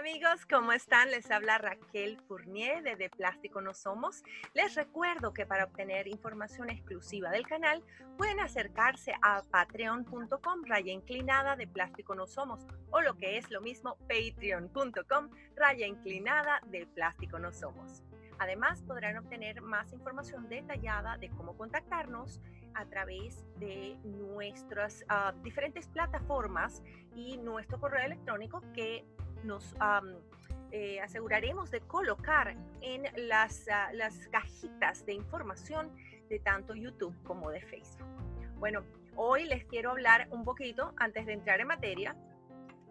amigos, ¿cómo están? Les habla Raquel Fournier de De Plástico No Somos. Les recuerdo que para obtener información exclusiva del canal pueden acercarse a patreon.com raya inclinada de Plástico No Somos o lo que es lo mismo patreon.com raya inclinada de Plástico No Somos. Además, podrán obtener más información detallada de cómo contactarnos a través de nuestras ah, diferentes plataformas y nuestro correo electrónico que nos eh, aseguraremos de colocar en las, ah, las cajitas de información de tanto YouTube como de Facebook. Bueno, hoy les quiero hablar un poquito, antes de entrar en materia,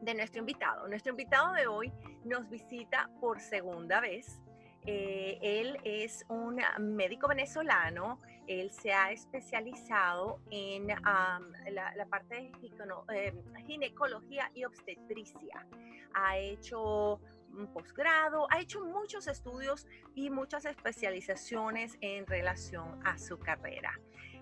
de nuestro invitado. Nuestro invitado de hoy nos visita por segunda vez. Eh, él es un médico venezolano, él se ha especializado en la, parte de eh, ginecología y obstetricia. Ha hecho un posgrado, ha hecho muchos estudios y muchas especializaciones en relación a su carrera.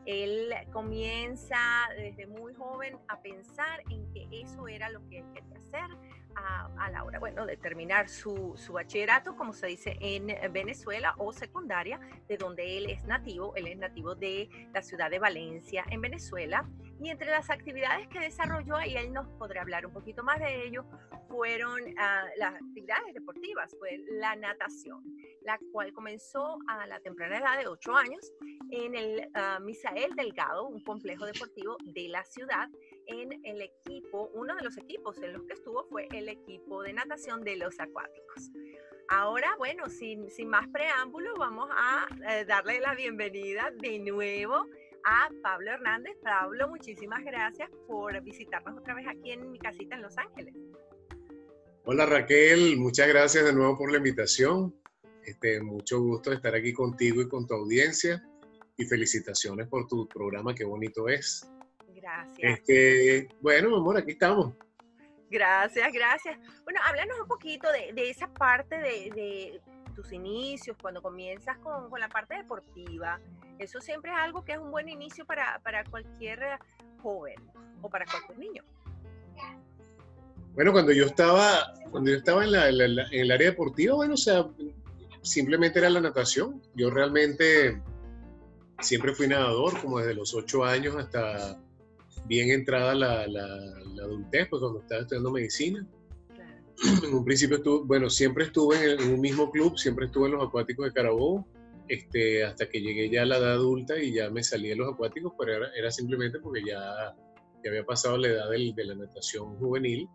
Él comienza desde muy joven a pensar en que eso era lo que él quería hacer a, la hora, bueno, de terminar su, su, bachillerato, como se dice en Venezuela, o secundaria, de donde él es nativo. Él es nativo de la ciudad de Valencia, en Venezuela. Y entre las actividades que desarrolló, y él nos podrá hablar un poquito más de ello, fueron ah, las actividades deportivas, fue la natación, la cual comenzó a la temprana edad de 8 años en el uh, Misael Delgado, un complejo deportivo de la ciudad, en el equipo, uno de los equipos en los que estuvo fue el equipo de natación de los acuáticos. Ahora, bueno, sin, sin más preámbulo, vamos a eh, darle la bienvenida de nuevo a Pablo Hernández. Pablo, muchísimas gracias por visitarnos otra vez aquí en mi casita en Los Ángeles. Hola Raquel, muchas gracias de nuevo por la invitación. Este, mucho gusto estar aquí contigo y con tu audiencia y felicitaciones por tu programa, qué bonito es. Gracias. Este, bueno, amor, aquí estamos. Gracias, gracias. Bueno, háblanos un poquito de, de esa parte de, de, tus inicios, cuando comienzas con, con, la parte deportiva. Eso siempre es algo que es un buen inicio para, para cualquier joven o para cualquier niño. Bueno, cuando yo estaba, cuando yo estaba en, la, en, el área deportiva, bueno, o sea, simplemente era la natación. Yo realmente siempre fui nadador, como desde los ocho años hasta bien entrada la, la, adultez, pues cuando estaba estudiando medicina. En un principio estuve, bueno, siempre estuve en, un mismo club, siempre estuve en los acuáticos de Carabobo, este, hasta que llegué ya a la edad adulta y ya me salí de los acuáticos, pero era, era simplemente porque ya, ya, había pasado la edad de la natación juvenil.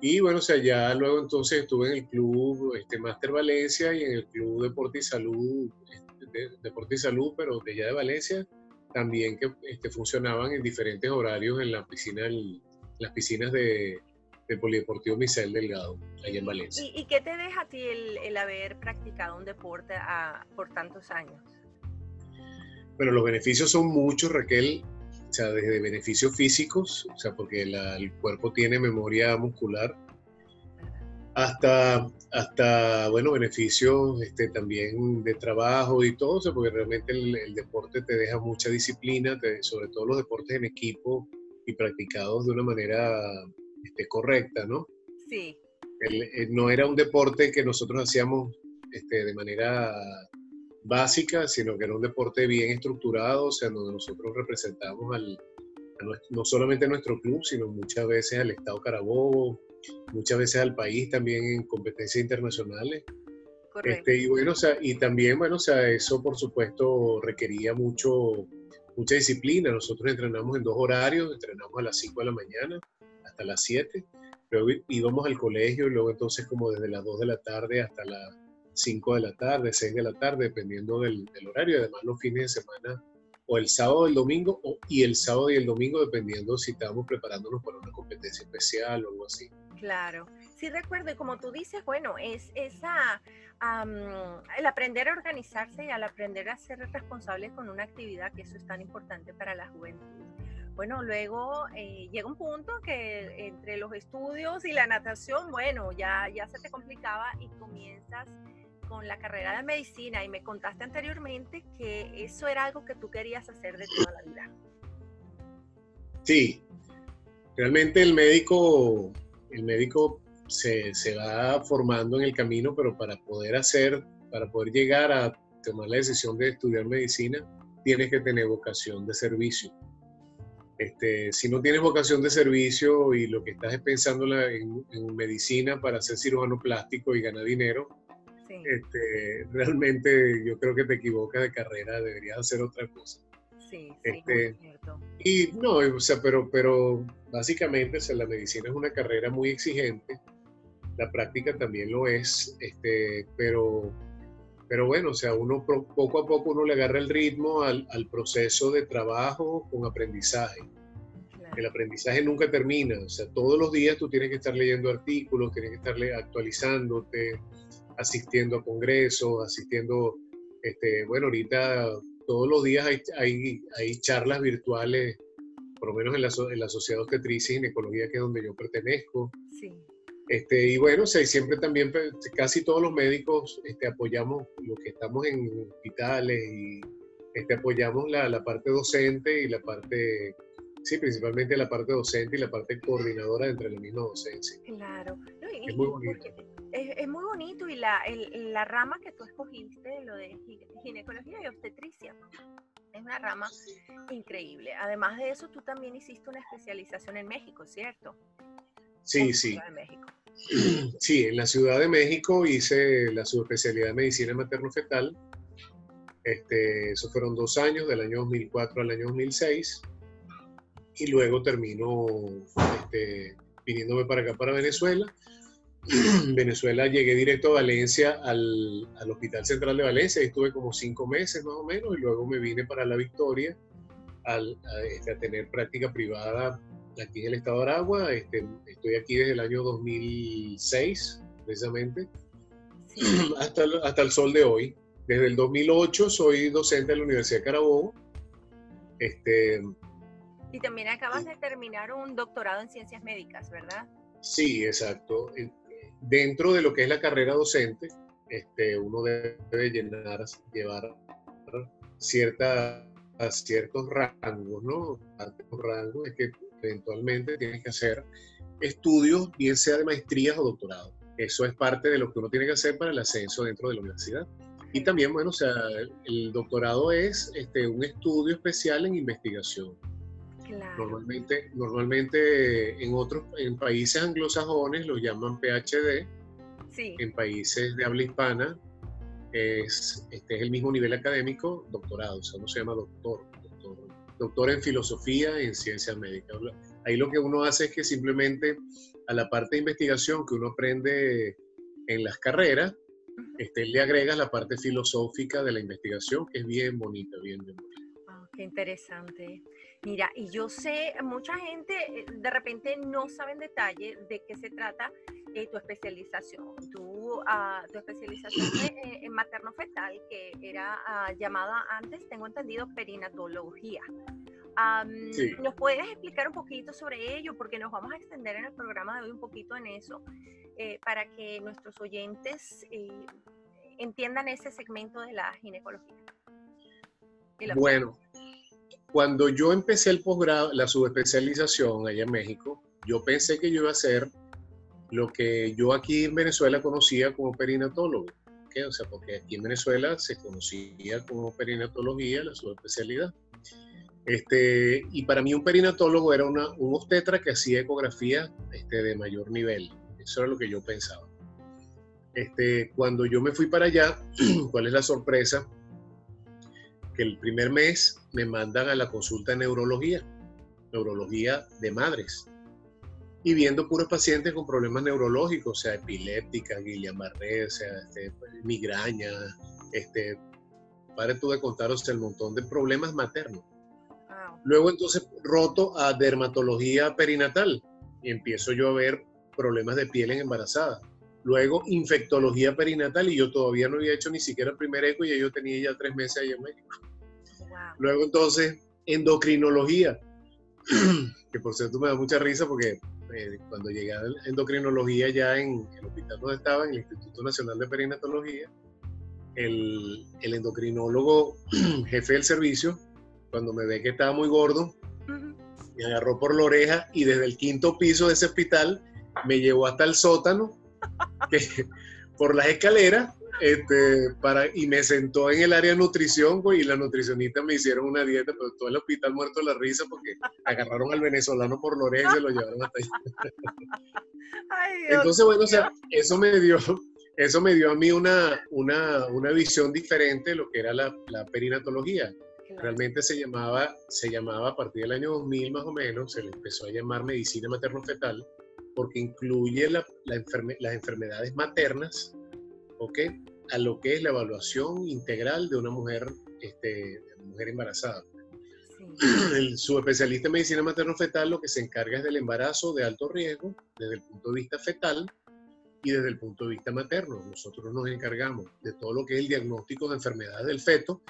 Y bueno, o sea, ya luego entonces estuve en el club este, Master Valencia y en el club Deporte y Salud, este, Deporte y Salud, pero de allá de Valencia, también que este, funcionaban en diferentes horarios en la piscina, las piscinas de, Polideportivo Misael Delgado, allá en Valencia. ¿Y, qué te deja a ti el, haber practicado un deporte por tantos años? Bueno, los beneficios son muchos, Raquel, o sea, desde beneficios físicos, o sea, porque el cuerpo tiene memoria muscular, hasta, hasta bueno, beneficios este, también de trabajo y todo, porque realmente el, deporte te deja mucha disciplina, sobre todo los deportes en equipo y practicados de una manera este, correcta, ¿no? Sí. No era un deporte que nosotros hacíamos este, de manera básica, sino que era un deporte bien estructurado, o sea, donde nosotros representamos al, no solamente a nuestro club, sino muchas veces al Estado Carabobo, muchas veces al país también en competencias internacionales. Este, y bueno, o sea, y también, bueno, o sea, eso por supuesto requería mucho, mucha disciplina. Nosotros entrenamos en dos horarios, entrenamos a las 5 de la mañana hasta las 7, luego íbamos al colegio y luego entonces como desde las 2 de la tarde hasta las 5 de la tarde, 6 de la tarde, dependiendo del, del horario. Además los fines de semana o el sábado el domingo o, y el sábado y el domingo dependiendo si estábamos preparándonos para una competencia especial o algo así. Claro, sí recuerdo, y como tú dices, bueno, es esa, el aprender a organizarse y al aprender a ser responsable con una actividad, que eso es tan importante para la juventud. Bueno, luego eh, llega un punto que entre los estudios y la natación, bueno, ya, ya se te complicaba y comienzas con la carrera de medicina y me contaste anteriormente que eso era algo que tú querías hacer de toda la vida. Sí, realmente el médico el médico se, se, va formando en el camino, pero para poder hacer, para poder llegar a tomar la decisión de estudiar medicina, tienes que tener vocación de servicio. Este, si no tienes vocación de servicio y lo que estás es pensando en, en medicina para ser cirujano plástico y ganar dinero, este, realmente yo creo que te equivocas de carrera, deberías hacer otra cosa. Sí, sí, este, Y no, o sea, pero, pero básicamente o la medicina es una carrera muy exigente, la práctica también lo es, este, pero, pero bueno, o sea, uno poco a poco uno le agarra el ritmo al, al proceso de trabajo con aprendizaje. El aprendizaje nunca termina, o sea, todos los días tú tienes que estar leyendo artículos, tienes que estar actualizándote, asistiendo a congresos, asistiendo, este, bueno, ahorita todos los días hay, hay, hay charlas virtuales, por lo menos en la, en la Sociedad de Obstetricia y Ginecología, que es donde yo pertenezco. Sí. Este, y bueno, o sea, siempre también, pues, casi todos los médicos este, apoyamos lo que estamos en hospitales y este, apoyamos la, la parte docente y la parte sí, principalmente la parte docente y la parte coordinadora entre la misma docencia. Claro. es muy bonito muy bonito y la, la, rama que tú escogiste, lo de ginecología y obstetricia, es una rama increíble. Además de eso, tú también hiciste una especialización en México, ¿cierto? Sí, sí. En México. Sí, en la Ciudad de México hice la subespecialidad de medicina materno-fetal. Este, esos fueron dos años, del año 2004 al año 2006. Y luego termino este, viniéndome para acá, para Venezuela Venezuela llegué directo a Valencia, al, al, Hospital Central de Valencia, y estuve como cinco meses más o menos, y luego me vine para La Victoria al, a, este, tener práctica privada aquí en el estado de Aragua. Este, estoy aquí desde el año 2006, precisamente, hasta, hasta el sol de hoy. Desde el 2008 soy docente de la Universidad de Carabobo. Este, y también acabas de terminar un doctorado en ciencias médicas, ¿verdad? Sí, exacto dentro de lo que es la carrera docente, este, uno debe llenar, llevar cierta, a ciertos rangos, ¿no? Los rangos es que eventualmente tienes que hacer estudios, bien sea de maestrías o doctorado. Eso es parte de lo que uno tiene que hacer para el ascenso dentro de la universidad. Y también, bueno, o sea, el doctorado es este, un estudio especial en investigación. Normalmente, normalmente en otros en países anglosajones lo llaman PhD. En países de habla hispana es, este es el mismo nivel académico, doctorado, o sea, no se llama doctor, doctor, en filosofía, en ciencias médicas. Ahí lo que uno hace es que simplemente a la parte de investigación que uno aprende en las carreras, este, le agregas la parte filosófica de la investigación, que es bien bonita, bien, bien bonita. Ah, qué interesante. Mira, y yo sé, mucha gente eh, de repente no sabe en detalle de qué se trata eh, tu especialización. Tu, uh, tu especialización eh, en materno-fetal, que era ah, llamada antes, tengo entendido, perinatología. ¿Nos puedes explicar un poquito sobre ello? Porque nos vamos a extender en el programa de hoy un poquito en eso, para que nuestros oyentes entiendan ese segmento de la ginecología. bueno, cuando yo empecé el posgrado, la subespecialización allá en México, yo pensé que yo iba a hacer lo que yo aquí en Venezuela conocía como perinatólogo. O sea, porque aquí en Venezuela se conocía como perinatología la subespecialidad. Este, y para mí un perinatólogo era una, un obstetra que hacía ecografía este, de mayor nivel. Eso era lo que yo pensaba. Este, cuando yo me fui para allá, ¿cuál es la sorpresa? que el primer mes me mandan a la consulta de neurología, neurología de madres, y viendo puros pacientes con problemas neurológicos, o sea, epiléptica, Guillain-Barré, o sea, este, migraña, este, para tú de contar, o el montón de problemas maternos. Luego entonces roto a dermatología perinatal y empiezo yo a ver problemas de piel en embarazada. Luego infectología perinatal y yo todavía no había hecho ni siquiera el primer eco y yo tenía ya tres meses ahí en México. Luego entonces, endocrinología, que por cierto me da mucha risa porque eh, cuando llegué a endocrinología ya en el hospital donde estaba, en el Instituto Nacional de Perinatología, el, el endocrinólogo jefe del servicio, cuando me ve que estaba muy gordo, me agarró por la oreja y desde el quinto piso de ese hospital me llevó hasta el sótano, que, por las escaleras, este, para, y me sentó en el área de nutrición, pues, y la nutricionista me hicieron una dieta, pero todo el hospital muerto de la risa porque agarraron al venezolano por la oreja y se lo llevaron hasta allá. Entonces, bueno, o sea, eso me dio, eso me dio a mí una, una, una visión diferente de lo que era la, la perinatología. Realmente se llamaba, se llamaba a partir del año 2000 más o menos, se le empezó a llamar medicina materno-fetal, porque incluye la, la las enfermedades maternas, ¿ok? A lo que es la evaluación integral de una mujer, este, mujer embarazada. El subespecialista en medicina materno-fetal lo que se encarga es del embarazo de alto riesgo desde el punto de vista fetal y desde el punto de vista materno. Nosotros nos encargamos de todo lo que es el diagnóstico de enfermedades del feto,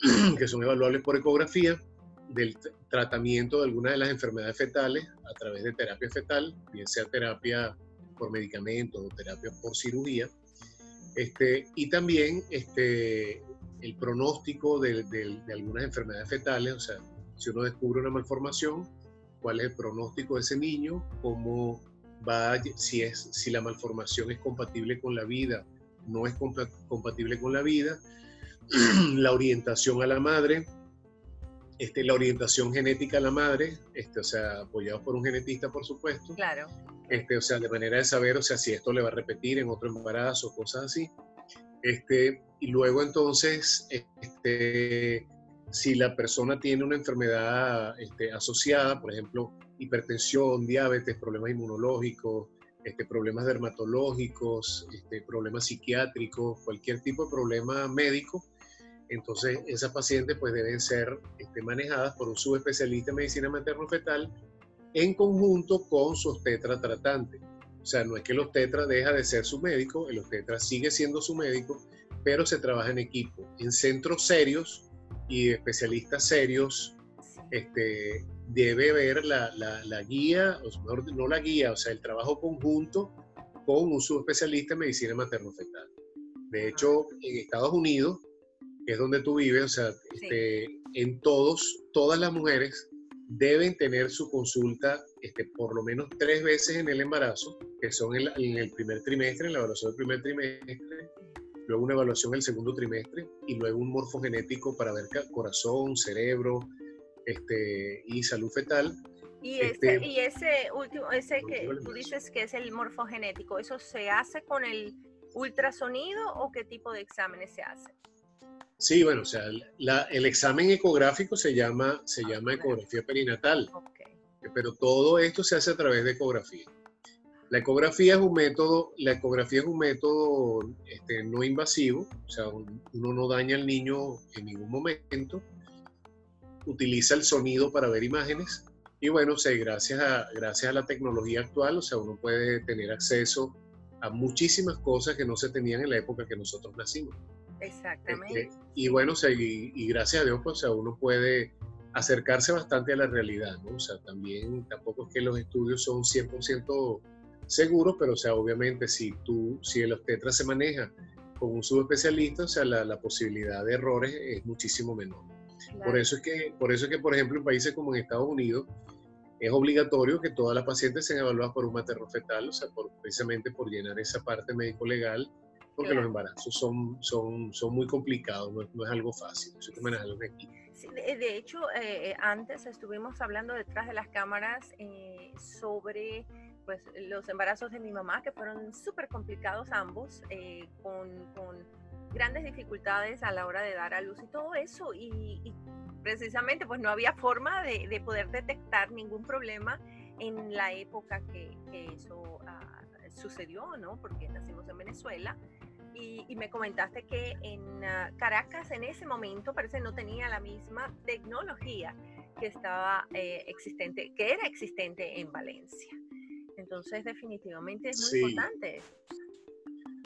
que son evaluables por ecografía, del tratamiento de algunas de las enfermedades fetales a través de terapia fetal, bien sea terapia por medicamentos o terapia por cirugía, este, y también este, el pronóstico de, algunas enfermedades fetales, o sea, si uno descubre una malformación, cuál es el pronóstico de ese niño, cómo va, si, es, si la malformación es compatible con la vida, no es compatible con la vida, la orientación a la madre, este, la orientación genética a la madre, este, o sea, apoyado por un genetista, por supuesto. Claro. Este, o sea, de manera de saber, o sea, si esto le va a repetir en otro embarazo, cosas así. Este, y luego entonces, este, si la persona tiene una enfermedad este, asociada, por ejemplo, hipertensión, diabetes, problemas inmunológicos, este, problemas dermatológicos, este, problemas psiquiátricos, cualquier tipo de problema médico, entonces esas pacientes pues deben ser este, manejadas por un subespecialista en medicina materno-fetal en conjunto con su obstetra tratante. O sea, no es que el obstetra deja de ser su médico, el obstetra sigue siendo su médico, pero se trabaja en equipo, en centros serios y especialistas serios. Este, debe ver la, la, guía, o mejor, no la guía, o sea, el trabajo conjunto con un subespecialista en medicina materno-fetal. De hecho, en Estados Unidos, que es donde tú vives, o sea, este, en todos, todas las mujeres deben tener su consulta este, por lo menos tres veces en el embarazo, que son en, en, el primer trimestre, en la evaluación del primer trimestre, luego una evaluación el segundo trimestre y luego un morfogenético para ver corazón, cerebro este, y salud fetal. Y, este, y ese último, ese que tú dices que es el morfogenético, ¿eso se hace con el ultrasonido o qué tipo de exámenes se hacen? Sí, bueno, o sea, el examen ecográfico se llama, se ah, llama ecografía perinatal, pero todo esto se hace a través de ecografía. La ecografía es un método, la ecografía es un método este, no invasivo, o sea, uno no daña al niño en ningún momento, utiliza el sonido para ver imágenes y bueno, o sea, gracias a, gracias a la tecnología actual, o sea, uno puede tener acceso a muchísimas cosas que no se tenían en la época que nosotros nacimos. Exactamente. Este, y bueno, o sea, y, gracias a Dios, pues, o sea, uno puede acercarse bastante a la realidad, ¿no? O sea, también tampoco es que los estudios son 100% seguros, pero, o sea, obviamente si tú, si el obstetra se maneja con un subespecialista, o sea, la, la posibilidad de errores es muchísimo menor. Por, eso es que, por eso es que, por ejemplo, en países como en Estados Unidos, es obligatorio que todas las pacientes sean evaluadas por un materno fetal, o sea, por, precisamente por llenar esa parte médico-legal porque los embarazos son, son, son muy complicados, no, es algo fácil, eso aquí. de, hecho, eh, eh, antes estuvimos hablando detrás de las cámaras eh, sobre pues, los embarazos de mi mamá, que fueron súper complicados ambos, con, con, grandes dificultades a la hora de dar a luz y todo eso, y, precisamente pues no había forma de, de, poder detectar ningún problema en la época que, que eso ah, sucedió, ¿no? Porque nacimos en Venezuela y, me comentaste que en ah, Caracas en ese momento parece no tenía la misma tecnología que estaba eh, existente, que era existente en Valencia. Entonces definitivamente es muy importante.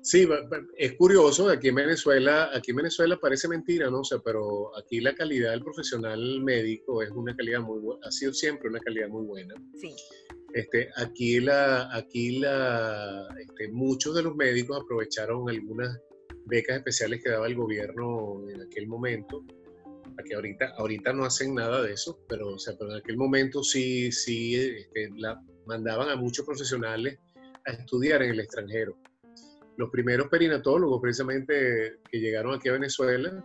Sí, es curioso, aquí en Venezuela, aquí en Venezuela parece mentira, ¿no? O sea, pero aquí la calidad del profesional médico es una calidad muy buena, ha sido siempre una calidad muy buena. Sí. Este, aquí la, aquí la, este, muchos de los médicos aprovecharon algunas becas especiales que daba el gobierno en aquel momento. Aquí ahorita, ahorita no hacen nada de eso, pero, o sea, pero en aquel momento sí, sí, este, la, mandaban a muchos profesionales a estudiar en el extranjero. Los primeros perinatólogos, precisamente, que llegaron aquí a Venezuela,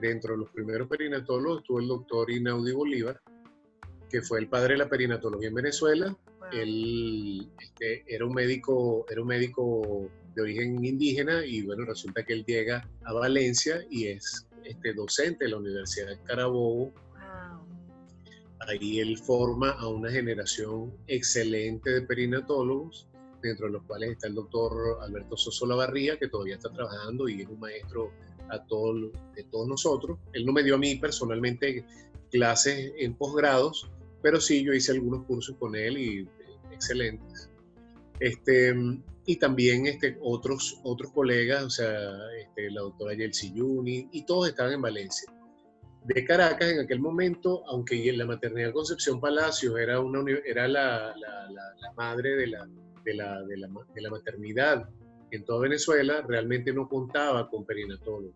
dentro de los primeros perinatólogos estuvo el doctor Inaudi Bolívar, que fue el padre de la perinatología en Venezuela. Él este, era, un médico, era un médico de origen indígena y bueno, resulta que él llega a Valencia y es este, docente de la Universidad de Carabobo. Ahí él forma a una generación excelente de perinatólogos, dentro de los cuales está el doctor Alberto Soso Lavarría, que todavía está trabajando y es un maestro a todos, de todos nosotros. Él no me dio a mí personalmente clases en posgrados, pero sí yo hice algunos cursos con él y excelentes. Este, y también este, otros, otros colegas, o sea, este, la doctora Yelsi Yuni, y todos estaban en Valencia. De Caracas, en aquel momento, aunque la maternidad Concepción Palacios era, una, era la, la, madre de la, de, la, de, la, de la maternidad en toda Venezuela, realmente no contaba con perinatólogo.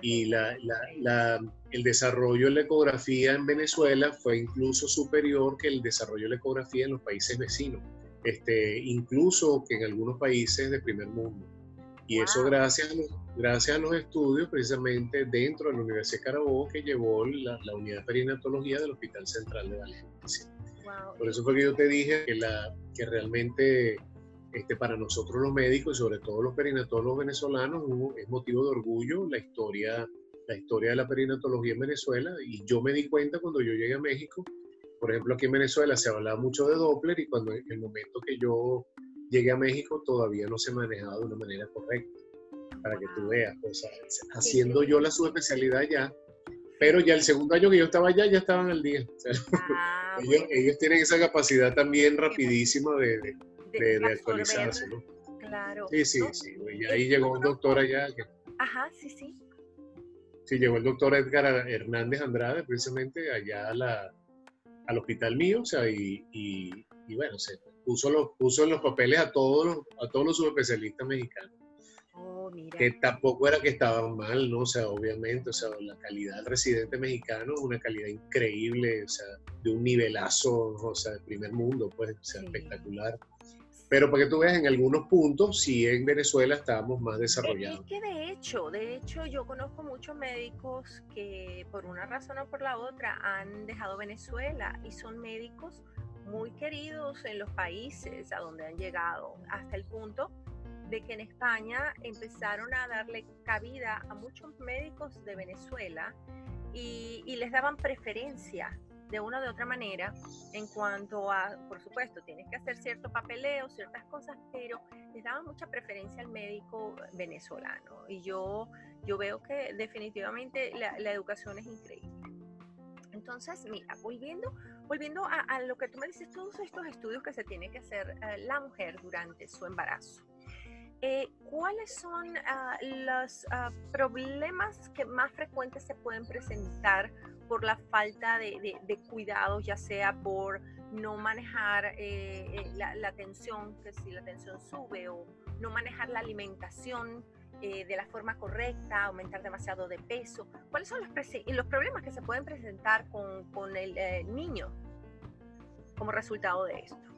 Y la, la, el desarrollo de la ecografía en Venezuela fue incluso superior que el desarrollo de la ecografía en los países vecinos este, incluso que en algunos países de primer mundo. Y eso gracias a, los, gracias a los estudios precisamente dentro de la Universidad de Carabobo que llevó la, unidad de perinatología del Hospital Central de Valencia. Por eso fue que yo te dije que, la, que realmente este, para nosotros los médicos y sobre todo los perinatólogos venezolanos es motivo de orgullo la historia, la historia de la perinatología en Venezuela. Y yo me di cuenta cuando yo llegué a México por ejemplo, aquí en Venezuela se hablaba mucho de Doppler y cuando en el momento que yo llegué a México todavía no se manejaba de una manera correcta, para que tú ah. veas, o sea, haciendo yo la subespecialidad ya, pero ya el segundo año que yo estaba allá ya estaban al día. Ah, ellos, tienen esa capacidad también rapidísima de, de, actualizarse, ¿no? Claro. Sí, sí, sí. Y ahí llegó un doctor allá. Ajá, sí, sí. Sí, llegó el doctor Edgar Hernández Andrade, precisamente allá a la, al hospital mío, o sea, y, y, bueno, se puso, los, puso en los papeles a todos los, a todos los subespecialistas mexicanos. Oh, mira. Que tampoco era que estaban mal, ¿no? O sea, obviamente, o sea, la calidad del residente mexicano es una calidad increíble, o sea, de un nivelazo, o sea, de primer mundo, pues, o sea, espectacular. Pero para que tú veas, en algunos puntos, sí en Venezuela estábamos más desarrollados. Es que de hecho, de hecho, yo conozco muchos médicos que por una razón o por la otra han dejado Venezuela y son médicos muy queridos en los países a donde han llegado, hasta el punto de que en España empezaron a darle cabida a muchos médicos de Venezuela y, y les daban preferencia de una u otra manera en cuanto a, por supuesto, tienes que hacer cierto papeleo, ciertas cosas, pero les daban mucha preferencia al médico venezolano. Y yo, yo veo que definitivamente la, educación es increíble. Entonces, mira, volviendo, volviendo a, lo que tú me dices, todos estos estudios que se tiene que hacer eh, la mujer durante su embarazo. Eh, ¿Cuáles son ah, los ah, problemas que más frecuentes se pueden presentar por la falta de, cuidados, ya sea por no manejar eh, eh, la, tensión, que si la tensión sube, o no manejar la alimentación eh, de la forma correcta, aumentar demasiado de peso. ¿Cuáles son los, los problemas que se pueden presentar con, con el niño como resultado de esto?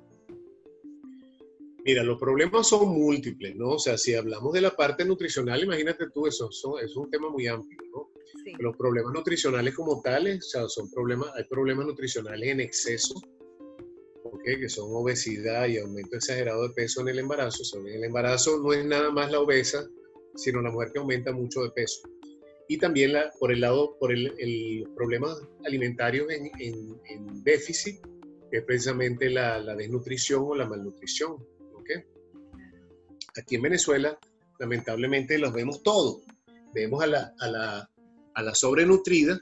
Mira, los problemas son múltiples, ¿no? O sea, si hablamos de la parte nutricional, imagínate tú, eso, eso es un tema muy amplio, ¿no? Los problemas nutricionales como tales, o sea, son problemas, hay problemas nutricionales en exceso, que son obesidad y aumento exagerado de peso en el embarazo. O en el embarazo no es nada más la obesa, sino la mujer que aumenta mucho de peso. Y también la, por el lado, por el, el problemas alimentarios en, en, déficit, que es precisamente la, la, desnutrición o la malnutrición. ¿okay? Aquí en Venezuela, lamentablemente, los vemos todos. Vemos a la, a la, a la sobrenutrida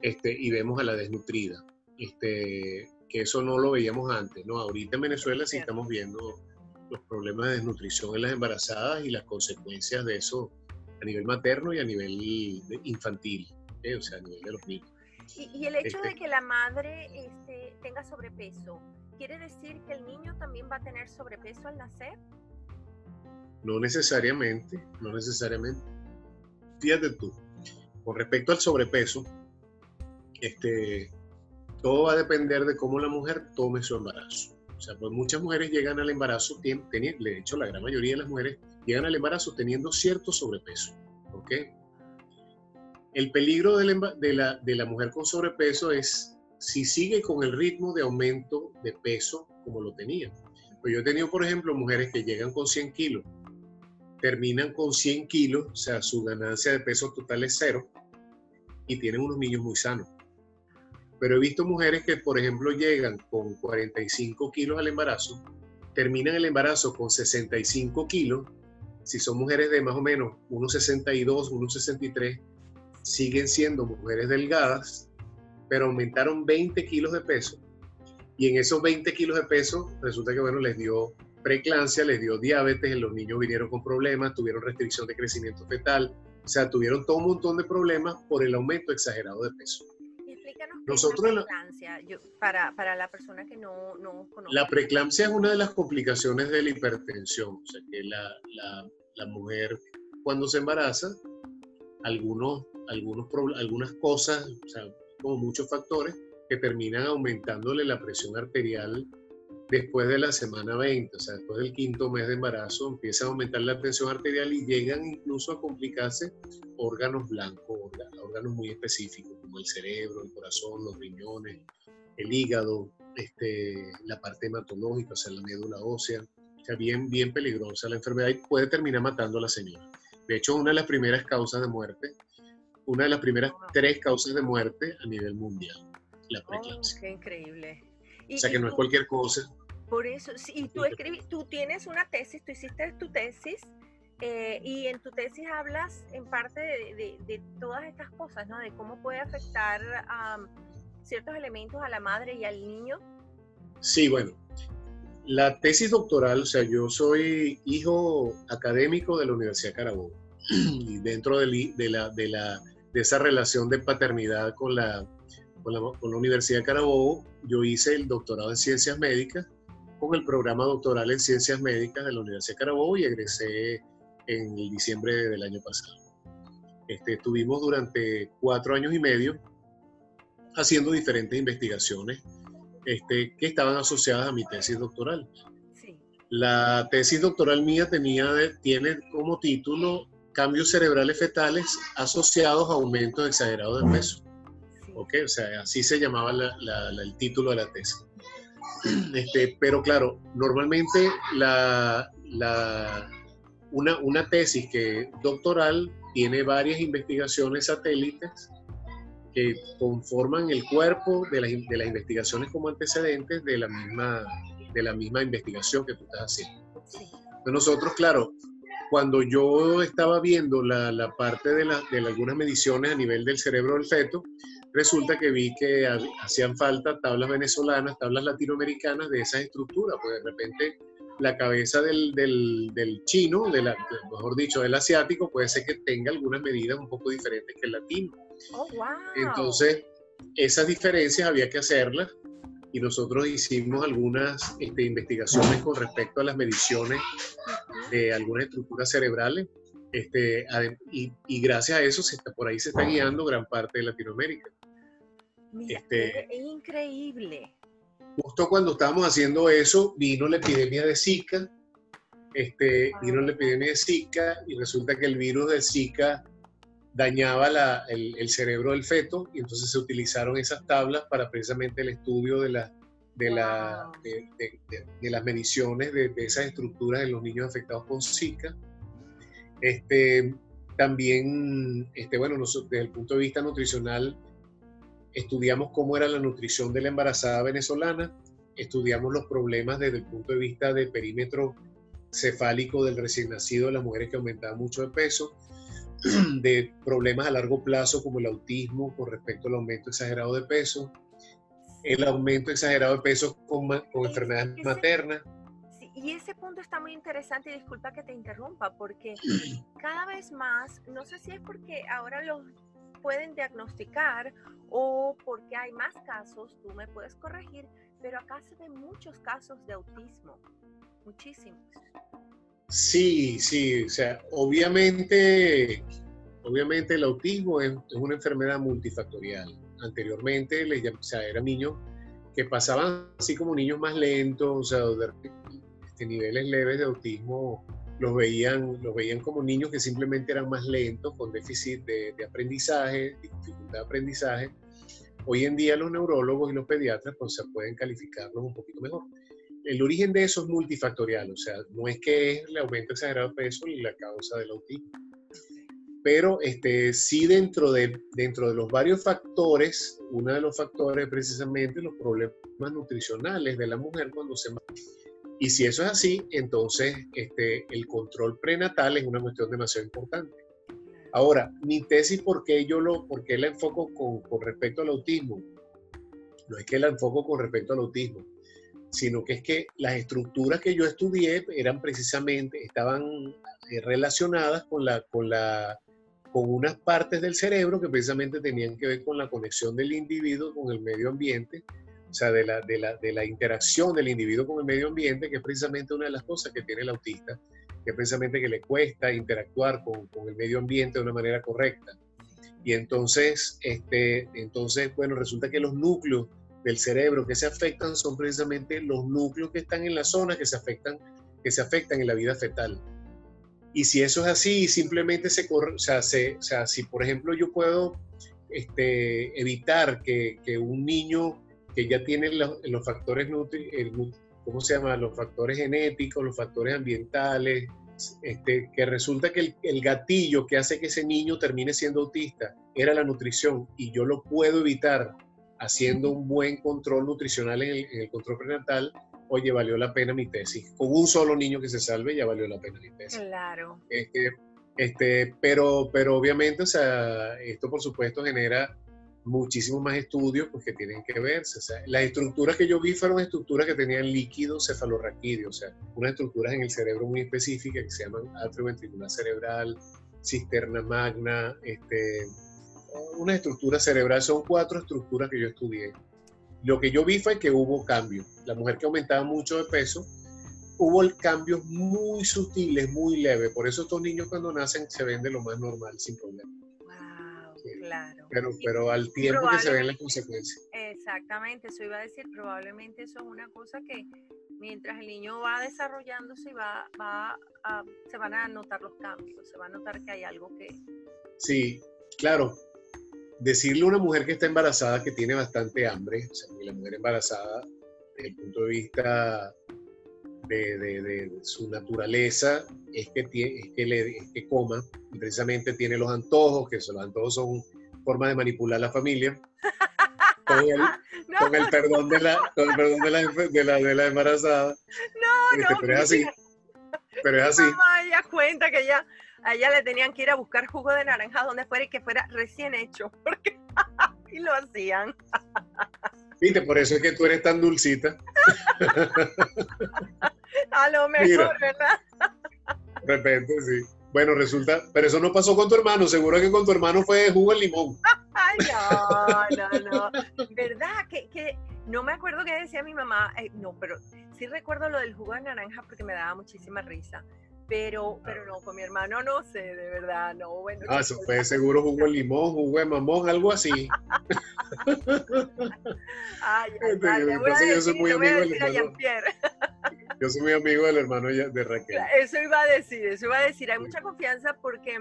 este, y vemos a la desnutrida. Este, que eso no lo veíamos antes, ¿no? Ahorita en Venezuela sí estamos viendo los problemas de desnutrición en las embarazadas y las consecuencias de eso a nivel materno y a nivel infantil, ¿eh? o sea, a nivel de los niños. Y, el hecho de este que la madre este, tenga sobrepeso, ¿quiere decir que el niño también va a tener sobrepeso al nacer? No necesariamente, no necesariamente. Fíjate tú, con respecto al sobrepeso, este, todo va a depender de cómo la mujer tome su embarazo. O sea, pues muchas mujeres llegan al embarazo, de hecho la gran mayoría de las mujeres llegan al embarazo teniendo cierto sobrepeso. ¿Ok? El peligro de la, de la mujer con sobrepeso es si sigue con el ritmo de aumento de peso como lo tenía. Pues yo he tenido, por ejemplo, mujeres que llegan con 100 kilos, terminan con 100 kilos, o sea, su ganancia de peso total es cero, y tienen unos niños muy sanos. Pero he visto mujeres que, por ejemplo, llegan con 45 kilos al embarazo, terminan el embarazo con 65 kilos, si son mujeres de más o menos 1,62, 1,63, siguen siendo mujeres delgadas, pero aumentaron 20 kilos de peso. Y en esos 20 kilos de peso, resulta que, bueno, les dio preeclampsia, les dio diabetes, los niños vinieron con problemas, tuvieron restricción de crecimiento fetal, o sea, tuvieron todo un montón de problemas por el aumento exagerado de peso. Nosotros la preeclampsia, para, para, la persona que no, no conoce. La preeclampsia es una de las complicaciones de la hipertensión, o sea, que la, la, la mujer cuando se embaraza, algunos, algunos, algunas cosas, o sea, como muchos factores, que terminan aumentándole la presión arterial después de la semana 20, o sea, después del quinto mes de embarazo, empieza a aumentar la presión arterial y llegan incluso a complicarse órganos blancos, órganos muy específicos, como el cerebro, el corazón, los riñones, el hígado, este, la parte hematológica, o sea, la médula ósea. O sea, bien, bien peligrosa la enfermedad y puede terminar matando a la señora. De hecho, una de las primeras causas de muerte, una de las primeras tres causas de muerte a nivel mundial, la oh, preeclampsia. qué increíble. O sea, que no es cualquier cosa. Por eso, y tú, escribí, tú tienes una tesis, tú hiciste tu tesis eh, y en tu tesis hablas en parte de, todas estas cosas, ¿no? De cómo puede afectar ciertos elementos a la madre y al niño. Sí, bueno. La tesis doctoral, o sea, yo soy hijo académico de la Universidad de Carabobo y dentro de, la, de, la, de esa relación de paternidad con la, con la, con la Universidad de Carabobo, yo hice el doctorado en ciencias médicas con el programa doctoral en Ciencias Médicas de la Universidad de Carabobo y egresé en el diciembre del año pasado. Este, estuvimos durante cuatro años y medio haciendo diferentes investigaciones este, que estaban asociadas a mi tesis doctoral. La tesis doctoral mía tenía, tiene como título Cambios cerebrales fetales asociados a aumentos exagerados de peso. O sea, así se llamaba el título de la tesis. Este, pero claro, normalmente la, una, una, tesis que doctoral tiene varias investigaciones satélites que conforman el cuerpo de, de las investigaciones como antecedentes de la misma, de la misma investigación que tú estás haciendo. nosotros, claro, cuando yo estaba viendo la, la parte de, la, de algunas mediciones a nivel del cerebro del feto, resulta que vi que hacían falta tablas venezolanas, tablas latinoamericanas de esas estructuras, pues de repente la cabeza del, del, chino, de la, mejor dicho, del asiático, puede ser que tenga algunas medidas un poco diferentes que el latino. Oh, wow. Entonces, esas diferencias había que hacerlas y nosotros hicimos algunas este, investigaciones con respecto a las mediciones de algunas estructuras cerebrales este, y, gracias a eso se está, por ahí se está guiando gran parte de Latinoamérica. Este, es increíble. Justo cuando estábamos haciendo eso, vino la epidemia de Zika, este, vino la epidemia de Zika y resulta que el virus de Zika dañaba la, el, cerebro del feto y entonces se utilizaron esas tablas para precisamente el estudio de, la, de, la, de, de, las mediciones de, esas estructuras en los niños afectados con Zika. Este, también, este, bueno, nosotros, desde el punto de vista nutricional, estudiamos cómo era la nutrición de la embarazada venezolana, estudiamos los problemas desde el punto de vista del perímetro cefálico del recién nacido de las mujeres que aumentaban mucho de peso, de problemas a largo plazo como el autismo con respecto al aumento exagerado de peso, el aumento exagerado de peso con, con enfermedades maternas. Y ese punto está muy interesante y disculpa que te interrumpa, porque cada vez más, no sé si es porque ahora los pueden diagnosticar o porque hay más casos, tú me puedes corregir, pero acá se ven muchos casos de autismo, muchísimos. Sí, sí, o sea, obviamente, obviamente el autismo es, una enfermedad multifactorial. anteriormente, les, o sea, eran niños que pasaban así como niños más lentos, o sea, de, este, niveles leves de autismo, los veían, los veían como niños que simplemente eran más lentos, con déficit de, aprendizaje, dificultad de aprendizaje. Hoy en día los neurólogos y los pediatras pues, se pueden calificarlos un poquito mejor. El origen de eso es multifactorial, o sea, no es que es el aumento exagerado de peso y la causa del autismo pero este, sí dentro de, dentro de los varios factores, uno de los factores es precisamente los problemas nutricionales de la mujer cuando se y si eso es así, entonces este, el control prenatal es una cuestión demasiado importante. Ahora, mi tesis, ¿por qué yo lo, por qué la enfoco con, con respecto al autismo? No es que la enfoco con respecto al autismo, sino que es que las estructuras que yo estudié eran precisamente, estaban eh, relacionadas con la, con la con unas partes del cerebro que precisamente tenían que ver con la conexión del individuo con el medio ambiente, o sea, de la, de la, de la interacción del individuo con el medio ambiente, que es precisamente una de las cosas que tiene el autista, que es precisamente que le cuesta interactuar con, con el medio ambiente de una manera correcta. Y entonces, este, entonces, bueno, resulta que los núcleos del cerebro que se afectan son precisamente los núcleos que están en la zona que se afectan, que se afectan en la vida fetal. Y si eso es así, simplemente se corre, o sea, o sea si por ejemplo yo puedo este, evitar que, que, un niño que ya tiene los, los factores, ¿cómo se llama? Los factores genéticos, los factores ambientales, este, que resulta que el, el, gatillo que hace que ese niño termine siendo autista era la nutrición y yo lo puedo evitar haciendo un buen control nutricional en el, en el control prenatal, oye, valió la pena mi tesis. Con un solo niño que se salve ya valió la pena mi tesis. Claro. Este, este, pero, pero obviamente, o sea, esto por supuesto genera muchísimos más estudios pues, que tienen que verse. O sea, las estructuras que yo vi fueron estructuras que tenían líquido cefalorraquídeo, o sea, unas estructuras en el cerebro muy específicas que se llaman atrio ventricular cerebral, cisterna magna, este, una estructura cerebral, son cuatro estructuras que yo estudié lo que yo vi fue que hubo cambios. La mujer que aumentaba mucho de peso, hubo cambios muy sutiles, muy leves. Por eso estos niños cuando nacen se ven de lo más normal, sin problema. Claro. Pero, pero al tiempo que se ven las consecuencias. Exactamente, eso iba a decir, probablemente eso es una cosa que mientras el niño va desarrollándose va, va se van a notar los cambios, se va a notar que hay algo que... Sí, claro, decirle a una mujer que está embarazada que tiene bastante hambre, o sea, la mujer embarazada, desde el punto de vista de, su naturaleza, es que, tiene, que, le, que coma, y precisamente tiene los antojos, que los antojos son forma de manipular a la familia, con el, perdón de la, con el perdón de la, de la, de la embarazada. No, este, no. Pero es así. Pero es así. Mamá, ella cuenta que ya a ella le tenían que ir a buscar jugo de naranja donde fuera y que fuera recién hecho, porque y lo hacían. Viste, por eso es que tú eres tan dulcita. a lo mejor, ¿verdad? De repente, sí. Bueno, resulta, pero eso no pasó con tu hermano, seguro que con tu hermano fue jugo de limón. Ay, no, no, no. ¿Verdad? Que, que no me acuerdo qué decía mi mamá, eh, no, pero sí recuerdo lo del jugo de naranja porque me daba muchísima risa pero, pero no, con mi hermano no sé, de verdad, no. Bueno, ah, eso fue seguro jugo de limón, jugo de mamón, algo así. ay, ay, ay, yo soy muy amigo del hermano. Yo soy muy amigo del hermano de Raquel. Eso iba a decir, eso iba a decir. Hay mucha confianza porque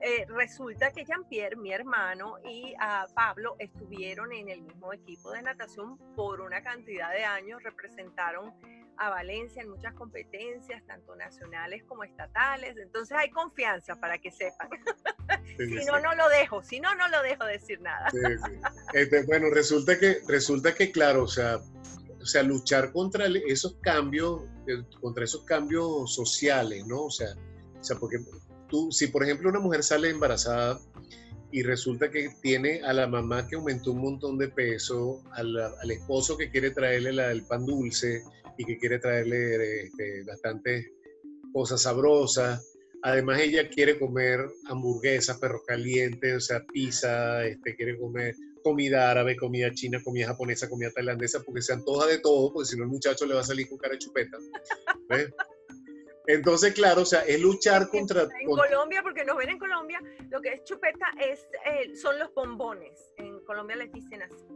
eh, resulta que Jean-Pierre, mi hermano, y a Pablo estuvieron en el mismo equipo de natación por una cantidad de años, representaron a Valencia en muchas competencias, tanto nacionales como estatales. Entonces hay confianza para que sepan. si no, no lo dejo. Si no, no lo dejo decir nada. Este, bueno, resulta que, resulta que, claro, o sea, o sea, luchar contra esos cambios, eh, contra esos cambios sociales, ¿no? O sea, o sea, porque tú, si por ejemplo una mujer sale embarazada y resulta que tiene a la mamá que aumentó un montón de peso, al, al esposo que quiere traerle la, el pan dulce, y que quiere traerle este, bastantes cosas sabrosas. Además, ella quiere comer hamburguesas, perros calientes, o sea, pizza, este, quiere comer comida árabe, comida china, comida japonesa, comida tailandesa, porque se antoja de todo, porque si no el muchacho le va a salir con cara de chupeta. Entonces, claro, o sea, es luchar contra... En Colombia, porque nos ven en Colombia, lo que es chupeta es, eh, son los bombones. En Colombia les dicen así.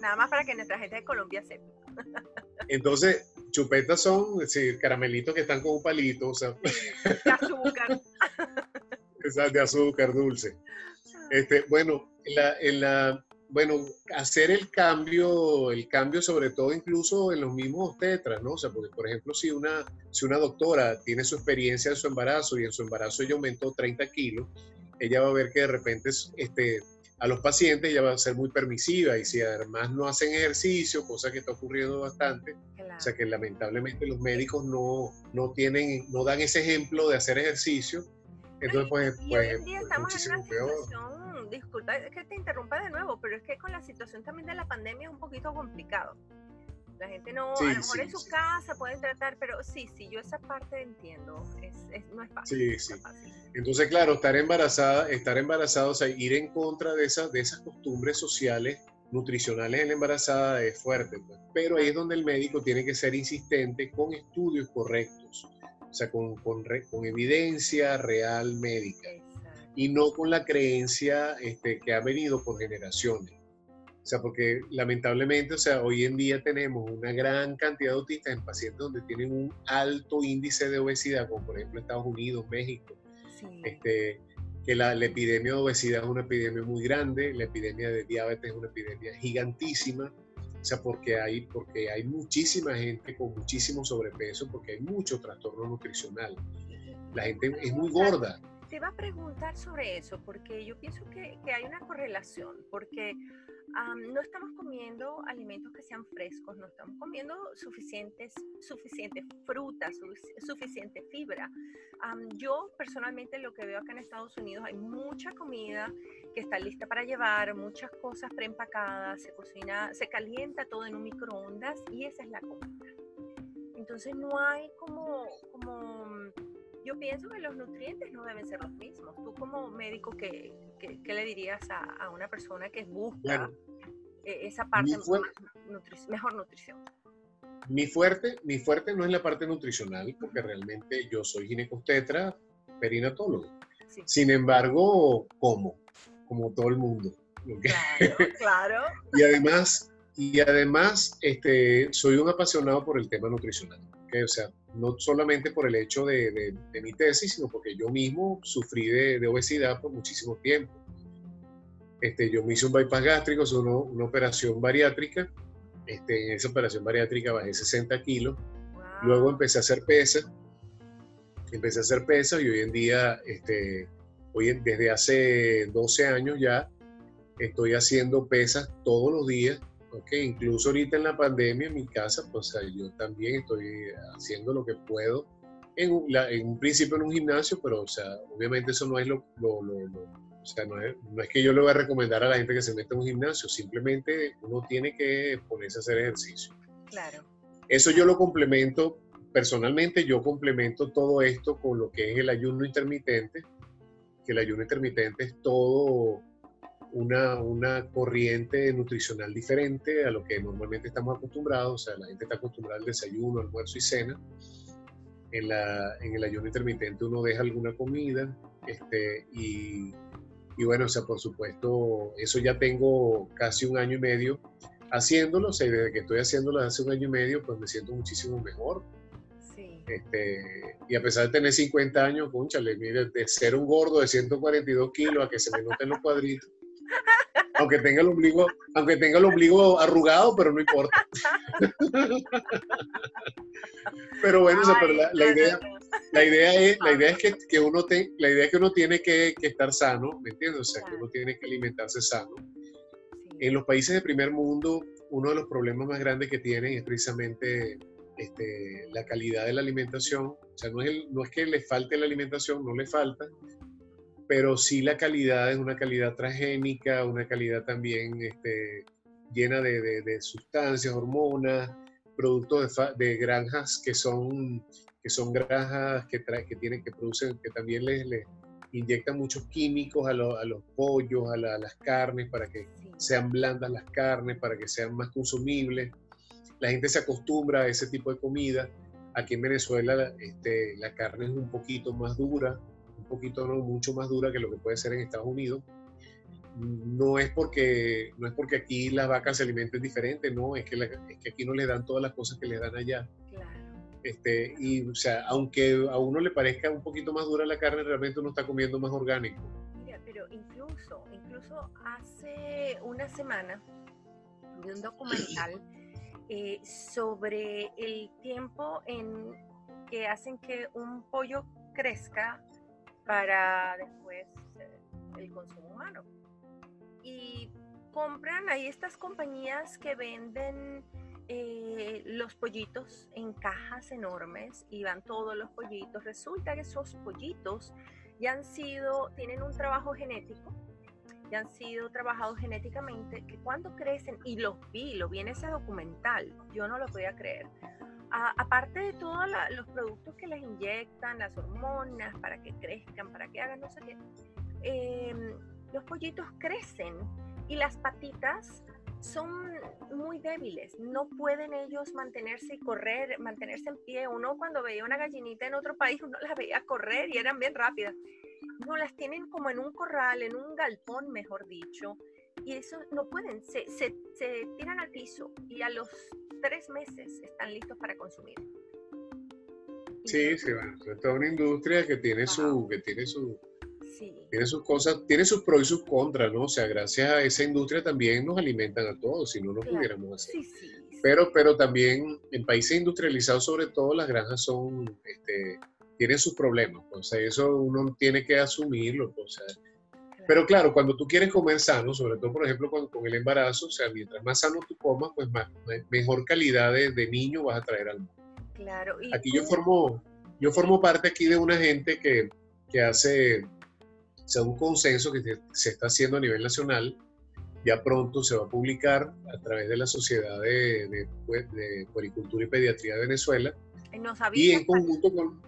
nada más para que nuestra gente de Colombia sepa. Entonces, chupetas son decir, caramelitos que están con un palito, o sea. de azúcar. de azúcar dulce. Este, bueno, en la, bueno, hacer el cambio, el cambio sobre todo incluso en los mismos tetras, ¿no? O sea, porque por ejemplo, si una, si una doctora tiene su experiencia en su embarazo y en su embarazo ella aumentó 30 kilos, ella va a ver que de repente este, a los pacientes ella va a ser muy permisiva y si además no hacen ejercicio, cosa que está ocurriendo bastante, o sea que lamentablemente los médicos no, no tienen, no dan ese ejemplo de hacer ejercicio, entonces pues, pues, pues muchísimo peor disculpa que te interrumpa de nuevo, pero es que con la situación también de la pandemia es un poquito complicado. La gente no, a lo mejor en su casa pueden tratar, pero sí, sí, yo esa parte entiendo, es, no es fácil. Sí, sí. Entonces, claro, estar embarazada, estar embarazada, o sea, ir en contra de esas, de esas costumbres sociales nutricionales en la embarazada es fuerte, pues. pero ahí es donde el médico tiene que ser insistente con estudios correctos, o sea, con, con, con evidencia real médica y no con la creencia este, que ha venido por generaciones. O sea, porque lamentablemente, o sea, hoy en día tenemos una gran cantidad de autistas en pacientes donde tienen un alto índice de obesidad, como por ejemplo Estados Unidos, México. Este, que la, la, epidemia de obesidad es una epidemia muy grande, la epidemia de diabetes es una epidemia gigantísima, o sea, porque hay, porque hay muchísima gente con muchísimo sobrepeso, porque hay mucho trastorno nutricional. La gente es muy gorda te iba a preguntar sobre eso, porque yo pienso que, que hay una correlación, porque no estamos comiendo alimentos que sean frescos, no estamos comiendo suficientes, suficiente fruta, suficiente fibra. yo personalmente lo que veo acá en Estados Unidos hay mucha comida que está lista para llevar, muchas cosas preempacadas, se cocina, se calienta todo en un microondas y esa es la comida. Entonces no hay como, como yo pienso que los nutrientes no deben ser los mismos. Tú como médico, ¿qué, qué, le dirías a, a, una persona que busca e, esa parte mejor nutrición? Mi fuerte, mi fuerte no es la parte nutricional, porque realmente yo soy ginecostetra, perinatólogo. Sin embargo, como, como todo el mundo. Claro, claro. y además, y además este, soy un apasionado por el tema nutricional. ¿Okay? O sea, no solamente por el hecho de, mi tesis, sino porque yo mismo sufrí de, obesidad por muchísimo tiempo. Este, yo me hice un bypass gástrico, es una, operación bariátrica. Este, en esa operación bariátrica bajé 60 kilos. Luego empecé a hacer pesas. Empecé a hacer pesas y hoy en día, este, hoy desde hace 12 años ya, estoy haciendo pesas todos los días Ok, incluso ahorita en la pandemia en mi casa, pues yo también estoy haciendo lo que puedo. En un, en un principio en un gimnasio, pero o sea, obviamente eso no es lo, lo, lo, o sea, no es, no es, que yo le voy a recomendar a la gente que se meta en un gimnasio, simplemente uno tiene que ponerse a hacer ejercicio. Claro. Eso yo lo complemento, personalmente yo complemento todo esto con lo que es el ayuno intermitente, que el ayuno intermitente es todo una, una corriente nutricional diferente a lo que normalmente estamos acostumbrados. O sea, la gente está acostumbrada al desayuno, almuerzo y cena. En, la, en el ayuno intermitente uno deja alguna comida este, y, y, bueno, o sea, por supuesto, eso ya tengo casi un año y medio haciéndolo. O sea, desde que estoy haciéndolo hace un año y medio, pues me siento muchísimo mejor. Sí. Este, y a pesar de tener 50 años, conchale, mire, de ser un gordo de 142 kilos a que se me noten los cuadritos, aunque tenga el ombligo, aunque tenga el ombligo arrugado, pero no importa. pero bueno, la, idea, la idea es, la idea es que, que uno te, la idea es que uno tiene que, que, estar sano, ¿me entiendes? O sea, que uno tiene que alimentarse sano. En los países de primer mundo, uno de los problemas más grandes que tienen es precisamente este, la calidad de la alimentación. O sea, no es, no es que le falte la alimentación, no le falta, pero sí la calidad es una calidad transgénica, una calidad también este, llena de, sustancias, hormonas, productos de, granjas que son, que son granjas que, que tienen, que producen, que también les, inyectan muchos químicos a, los pollos, a, las carnes, para que sean blandas las carnes, para que sean más consumibles. La gente se acostumbra a ese tipo de comida. Aquí en Venezuela este, la carne es un poquito más dura, poquito, no mucho más dura que lo que puede ser en Estados Unidos. no es porque no es porque aquí las vacas se alimenten diferente, no, es que, es que aquí no le dan todas las cosas que le dan allá. Claro. Este, y o sea, aunque a uno le parezca un poquito más dura la carne, realmente uno está comiendo más orgánico. Mira, pero incluso, incluso hace una semana de un documental eh, sobre el tiempo en que hacen que un pollo crezca para después el consumo humano. Y compran ahí estas compañías que venden eh, los pollitos en cajas enormes y van todos los pollitos. Resulta que esos pollitos ya han sido, tienen un trabajo genético, ya han sido trabajados genéticamente, que cuando crecen, y los vi, lo vi en ese documental, yo no lo podía creer. Aparte de todos los productos que les inyectan, las hormonas para que crezcan, para que hagan no sé qué, em, los pollitos crecen y las patitas son muy débiles, no pueden ellos mantenerse y correr, mantenerse en pie. Uno cuando veía una gallinita en otro país, uno las veía correr y eran bien rápidas. No, las tienen como en un corral, en un galpón, mejor dicho, y eso no pueden, se, se, tiran al piso y a los tres meses están listos para consumir. Sí, sí, bueno, es toda una industria que tiene su, que tiene su, tiene sus cosas, tiene sus pros y sus contras, ¿no? O sea, gracias a esa industria también nos alimentan a todos, si no, no pudiéramos hacer. Pero, pero también en países industrializados, sobre todo, las granjas son, este, tienen sus problemas. O sea, eso uno tiene que asumirlo. O sea, pero claro, cuando tú quieres comer sano, sobre todo, por ejemplo, con, con el embarazo, o sea, mientras más sano tú comas, pues más, mejor calidad de, de, niño vas a traer al mundo. Claro. aquí yo formo, yo formo parte aquí de una gente que, que hace o sea, un consenso que se está haciendo a nivel nacional. Ya pronto se va a publicar a través de la Sociedad de, de, de Puericultura y Pediatría de Venezuela. y en conjunto con...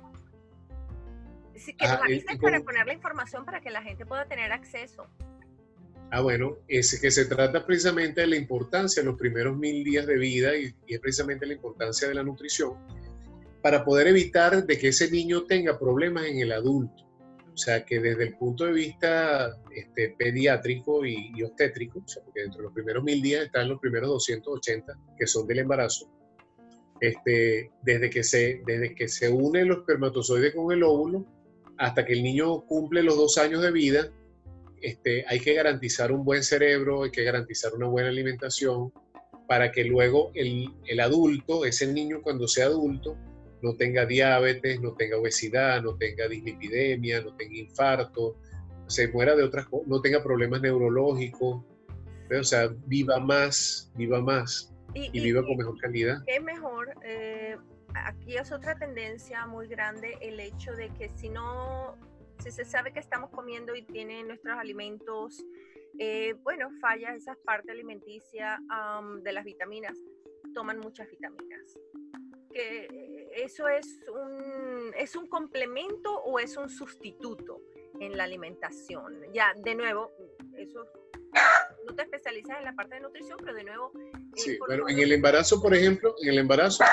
Sí, que nos avisen para poner la información para que la gente pueda tener acceso. Ah, bueno, es que se trata precisamente de la importancia de los primeros mil días de vida y, y, es precisamente la importancia de la nutrición para poder evitar de que ese niño tenga problemas en el adulto. O sea que desde el punto de vista este, pediátrico y, obstétrico, o sea, porque dentro de los primeros mil días están los primeros 280 que son del embarazo, este, desde, que se, desde que se unen los espermatozoides con el óvulo hasta que el niño cumple los dos años de vida, este, hay que garantizar un buen cerebro, hay que garantizar una buena alimentación para que luego el, el adulto, ese niño cuando sea adulto, no tenga diabetes, no tenga obesidad, no tenga dislipidemia, no tenga infarto, se muera de otras cosas, no tenga problemas neurológicos, o sea, viva más, viva más y, viva con mejor calidad. Es mejor, eh, aquí es otra tendencia muy grande el hecho de que si no, si se sabe que estamos comiendo y tienen nuestros alimentos, eh, bueno, falla esa parte alimenticia de las vitaminas, toman muchas vitaminas que eso es un, es un complemento o es un sustituto en la alimentación. Ya, de nuevo, eso no te especializas en la parte de nutrición, pero de nuevo... Eh, sí, pero en el embarazo, por ejemplo, en el embarazo,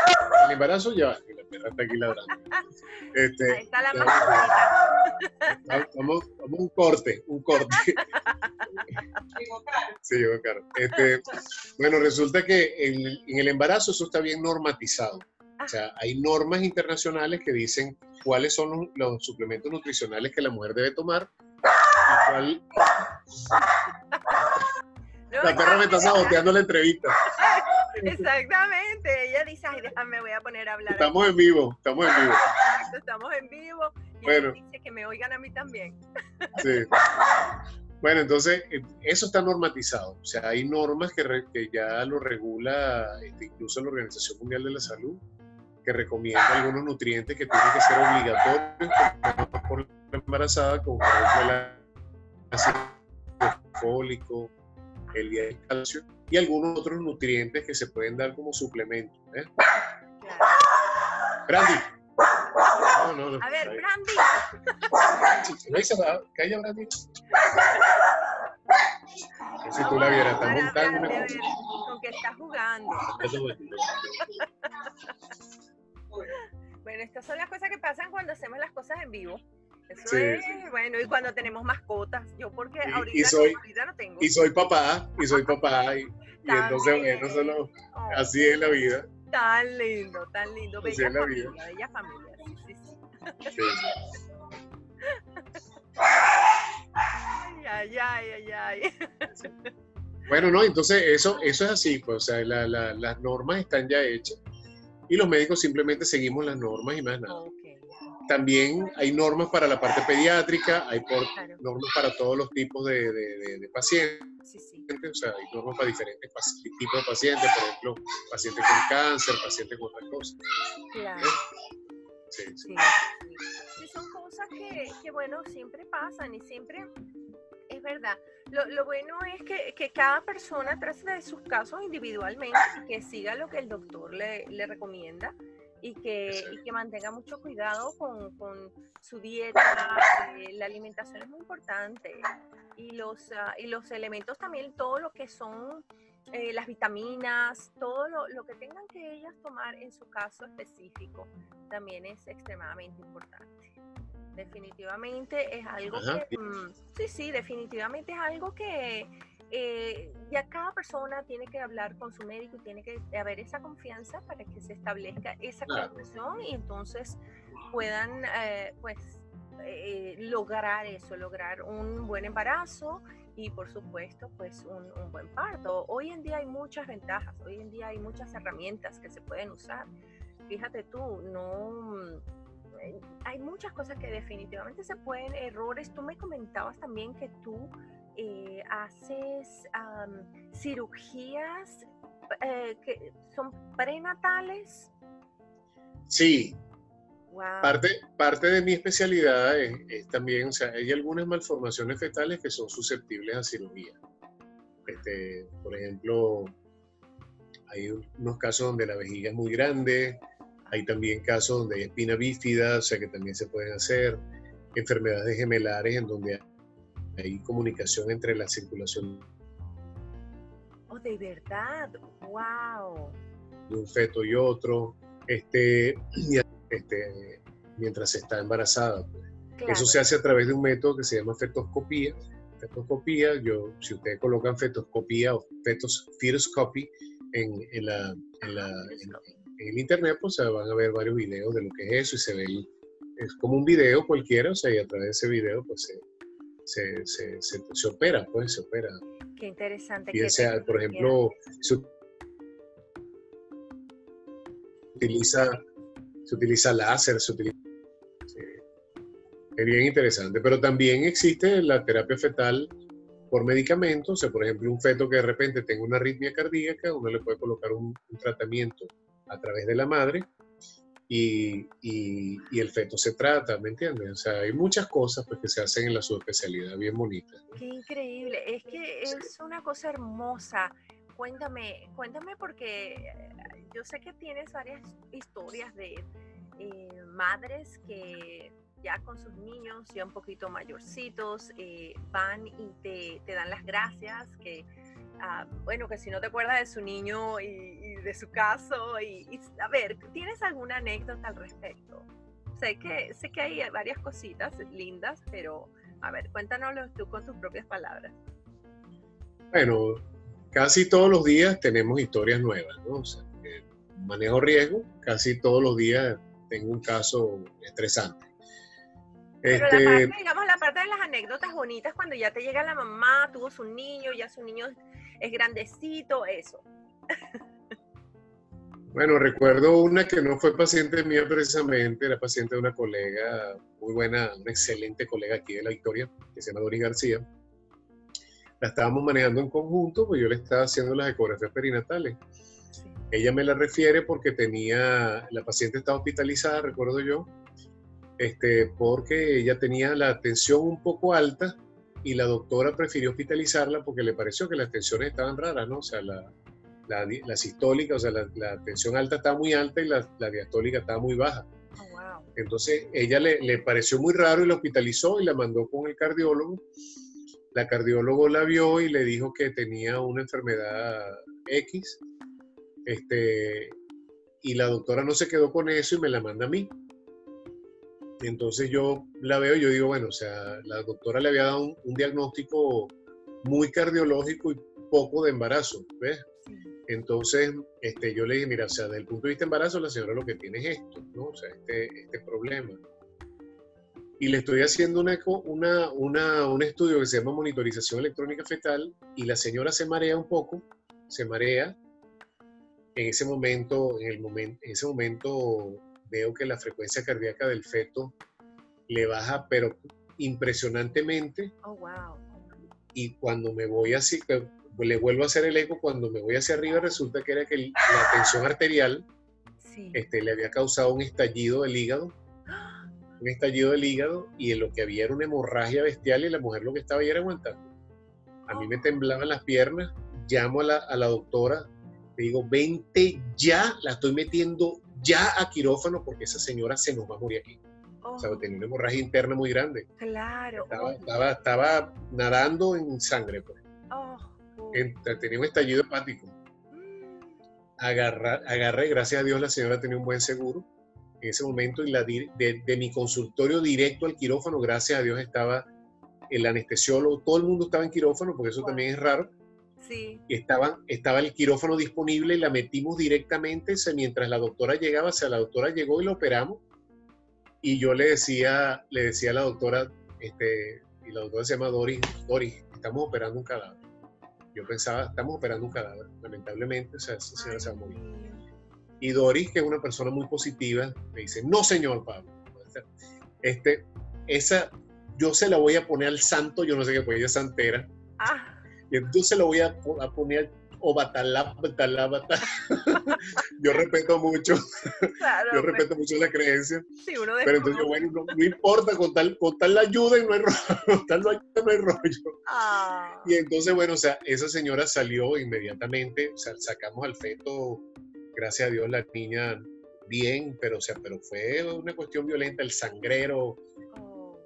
el embarazo ya, la perra está aquí ladrando. Este, Ahí está la más vamos, vamos un corte, un corte. sí, llegó caro. Este, bueno, resulta que en, en el embarazo eso está bien normatizado. O sea, hay normas internacionales que dicen cuáles son los, suplementos nutricionales que la mujer debe tomar y cuál... la perra me está saboteando la entrevista. Exactamente, ella dice, ay, déjame, voy a poner a hablar. Estamos en vivo, estamos en vivo. Exacto, estamos en vivo. Y bueno. dice que me oigan a mí también. Sí. Bueno, entonces, eh, eso está normatizado. O sea, hay normas que, que ya lo regula este, incluso la Organización Mundial de la Salud que recomienda algunos nutrientes que tienen que ser obligatorios por la embarazada, como por ejemplo el ácido fólico, el día de calcio y algunos otros nutrientes que se pueden dar como suplemento. ¿eh? Brandy. No, no, no. A ver, Brandy. Calla, Brandy. Si tú la vieras, está montando. Con que está jugando. Bueno, estas son las cosas que pasan cuando hacemos las cosas en vivo. Eso es, bueno, y cuando tenemos mascotas, yo porque ahorita, y soy, no tengo. Y soy papá, y soy papá, y, entonces, bueno, solo, oh. así es la vida. Tan lindo, tan lindo. Bella es la familia, vida. bella familia, sí, sí. sí. ay, ay, ay, ay, Bueno, no, entonces eso, eso es así, pues, o sea, la, la, las normas están ya hechas y los médicos simplemente seguimos las normas y más nada. También hay normas para la parte pediátrica, hay normas para todos los tipos de, de, pacientes, o sea, hay normas para diferentes tipos de pacientes, por ejemplo, pacientes con cáncer, pacientes con otras cosas. Claro. Sí, sí. sí. son cosas que, que, bueno, siempre pasan y siempre es verdad. Lo, lo bueno es que, que, cada persona trate de sus casos individualmente, que siga lo que el doctor le, le recomienda y que, y que, mantenga mucho cuidado con, con su dieta. Eh, la alimentación es muy importante y los, uh, y los elementos también, todo lo que son eh, las vitaminas, todo lo, lo, que tengan que ellas tomar en su caso específico, también es extremadamente importante definitivamente es algo que, mm, sí, sí, definitivamente es algo que eh, ya cada persona tiene que hablar con su médico y tiene que haber esa confianza para que se establezca esa conexión y entonces puedan, eh, pues, eh, lograr eso, lograr un buen embarazo y por supuesto pues un, un, buen parto. Hoy en día hay muchas ventajas, hoy en día hay muchas herramientas que se pueden usar. Fíjate tú, no, hay muchas cosas que definitivamente se pueden, errores. Tú me comentabas también que tú eh, haces cirugías eh, que son prenatales. Sí. Parte, parte de mi especialidad es, también, o sea, hay algunas malformaciones fetales que son susceptibles a cirugía. Este, por ejemplo, hay unos casos donde la vejiga es muy grande, hay también casos donde hay espina bífida, o sea que también se pueden hacer. Enfermedades gemelares en donde hay comunicación entre la circulación. Oh, de verdad, wow. De un feto y otro, este, este, mientras está embarazada. Pues. Eso se hace a través de un método que se llama fetoscopía. Fetoscopía, yo, si ustedes colocan fetoscopía o fetos, fetoscopy en, en la, en la en internet, pues van a ver varios videos de lo que es eso y se ve, es como un video cualquiera, o sea, y a través de ese video, pues se, se, se, se, opera, pues se opera. Qué interesante. Por ejemplo, se utiliza, se utiliza láser, se utiliza... Es bien interesante, pero también existe la terapia fetal por medicamentos, o sea, por ejemplo, un feto que de repente tenga una arritmia cardíaca, uno le puede colocar un, un tratamiento a través de la madre y, y, el feto se trata, ¿me entiendes? O sea, hay muchas cosas pues, que se hacen en la subespecialidad bien bonitas. Qué increíble, es que es una cosa hermosa. Cuéntame, cuéntame porque eh, yo sé que tienes varias historias de eh, madres que ya con sus niños ya un poquito mayorcitos eh, van y te, te, dan las gracias, que Ah, bueno, que si no te acuerdas de su niño y, de su caso, y, a ver, ¿tienes alguna anécdota al respecto? Sé que, sé que hay varias cositas lindas, pero a ver, cuéntanoslo tú con tus propias palabras. Bueno, casi todos los días tenemos historias nuevas, ¿no? O sea, manejo riesgo, casi todos los días tengo un caso estresante. Pero la este parte, digamos, la parte de las anécdotas bonitas, cuando ya te llega la mamá, tuvo su niño, ya su niño es grandecito, eso. Bueno, recuerdo una que no fue paciente mía precisamente, era paciente de una colega muy buena, una excelente colega aquí de la Victoria, que se llama Doris García. La estábamos manejando en conjunto, pues yo le estaba haciendo las ecografías perinatales. Ella me la refiere porque tenía, la paciente estaba hospitalizada, recuerdo yo, este, porque ella tenía la tensión un poco alta y la doctora prefirió hospitalizarla porque le pareció que las tensiones estaban raras, ¿no? O sea, la, la, sistólica, o sea, la, tensión alta estaba muy alta y la, diastólica estaba muy baja. Oh, Entonces, ella le, le, pareció muy raro y la hospitalizó y la mandó con el cardiólogo. La cardiólogo la vio y le dijo que tenía una enfermedad X. Este, y la doctora no se quedó con eso y me la manda a mí. Entonces yo la veo y yo digo, bueno, o sea, la doctora le había dado un, diagnóstico muy cardiológico y poco de embarazo, ¿ves? Entonces, este, yo le dije, mira, o sea, desde el punto de vista de embarazo, la señora lo que tiene es esto, ¿no? O sea, este, este problema. Y le estoy haciendo una, una, una, un estudio que se llama monitorización electrónica fetal y la señora se marea un poco, se marea. En ese momento, en, el momento, en ese momento veo que la frecuencia cardíaca del feto le baja, pero impresionantemente. Oh, wow. Y cuando me voy así, le vuelvo a hacer el eco, cuando me voy hacia arriba resulta que era que la tensión arterial este, le había causado un estallido del hígado, un estallido del hígado, y en lo que había era una hemorragia bestial y la mujer lo que estaba ahí era aguantando. A mí me temblaban las piernas, llamo a la, a la doctora, le digo, vente ya, la estoy metiendo ya a quirófano porque esa señora se nos va a morir aquí. O sea, oh. tenía una hemorragia interna muy grande. Claro. Estaba, estaba, nadando en sangre. Pues. Oh, tenía un estallido hepático. Mm. Agarra, agarré, gracias a Dios la señora tenía un buen seguro en ese momento y la, de, de, mi consultorio directo al quirófano, gracias a Dios estaba el anestesiólogo, todo el mundo estaba en quirófano porque eso también es raro Sí. Estaba, estaba el quirófano disponible y la metimos directamente. mientras la doctora llegaba, o sea, la doctora llegó y la operamos. Y yo le decía, le decía a la doctora, este, y la doctora se llama Doris, Doris, estamos operando un cadáver. Yo pensaba, estamos operando un cadáver. Lamentablemente, o sea, esa señora se va a morir. Y Doris, que es una persona muy positiva, me dice, no, señor Pablo. Este, esa, yo se la voy a poner al santo, yo no sé qué, pues ella es santera. Ah y entonces lo voy a, poner o batalá, batalá, batalá. yo respeto mucho, yo respeto mucho la creencia. Sí, uno pero entonces, bueno, no, importa, con tal, con tal la ayuda y no hay rollo, con tal la ayuda no hay rollo. Ah. Y entonces, bueno, o sea, esa señora salió inmediatamente, o sea, sacamos al feto, gracias a Dios, la niña bien, pero, o sea, pero fue una cuestión violenta, el sangrero,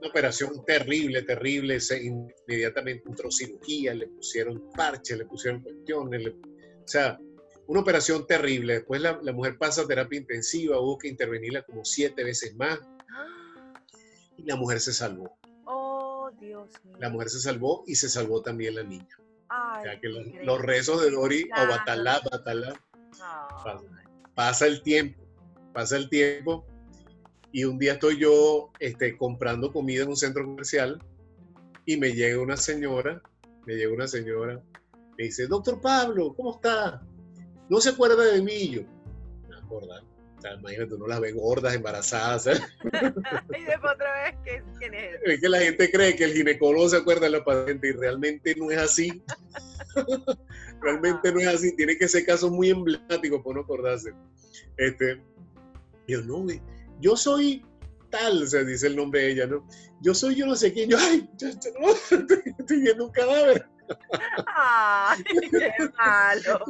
una operación terrible, terrible. Se inmediatamente entró cirugía, le pusieron parches, le pusieron cuestiones. o sea, una operación terrible. Después la, mujer pasa a terapia intensiva, hubo que intervenirla como siete veces más. Y la mujer se salvó. Oh, Dios mío. La mujer se salvó y se salvó también la niña. o sea, que los, rezos de Dori, o Batalá, Batalá, pasa el tiempo, pasa el tiempo y un día estoy yo este, comprando comida en un centro comercial y me llega una señora, me llega una señora, me dice, doctor Pablo, ¿cómo está? ¿No se acuerda de mí? yo, me acuerdo. O sea, imagínate, uno las ve gordas, embarazadas. ¿eh? y después otra vez, ¿quién es? Es que la gente cree que el ginecólogo se acuerda de la paciente y realmente no es así. realmente no es así. Tiene que ser caso muy emblemático para no acordarse. Este, yo no, yo soy tal, o sea, dice el nombre de ella, ¿no? Yo soy yo no sé quién, yo, ay, yo, estoy, viendo un cadáver. Ay, qué malo,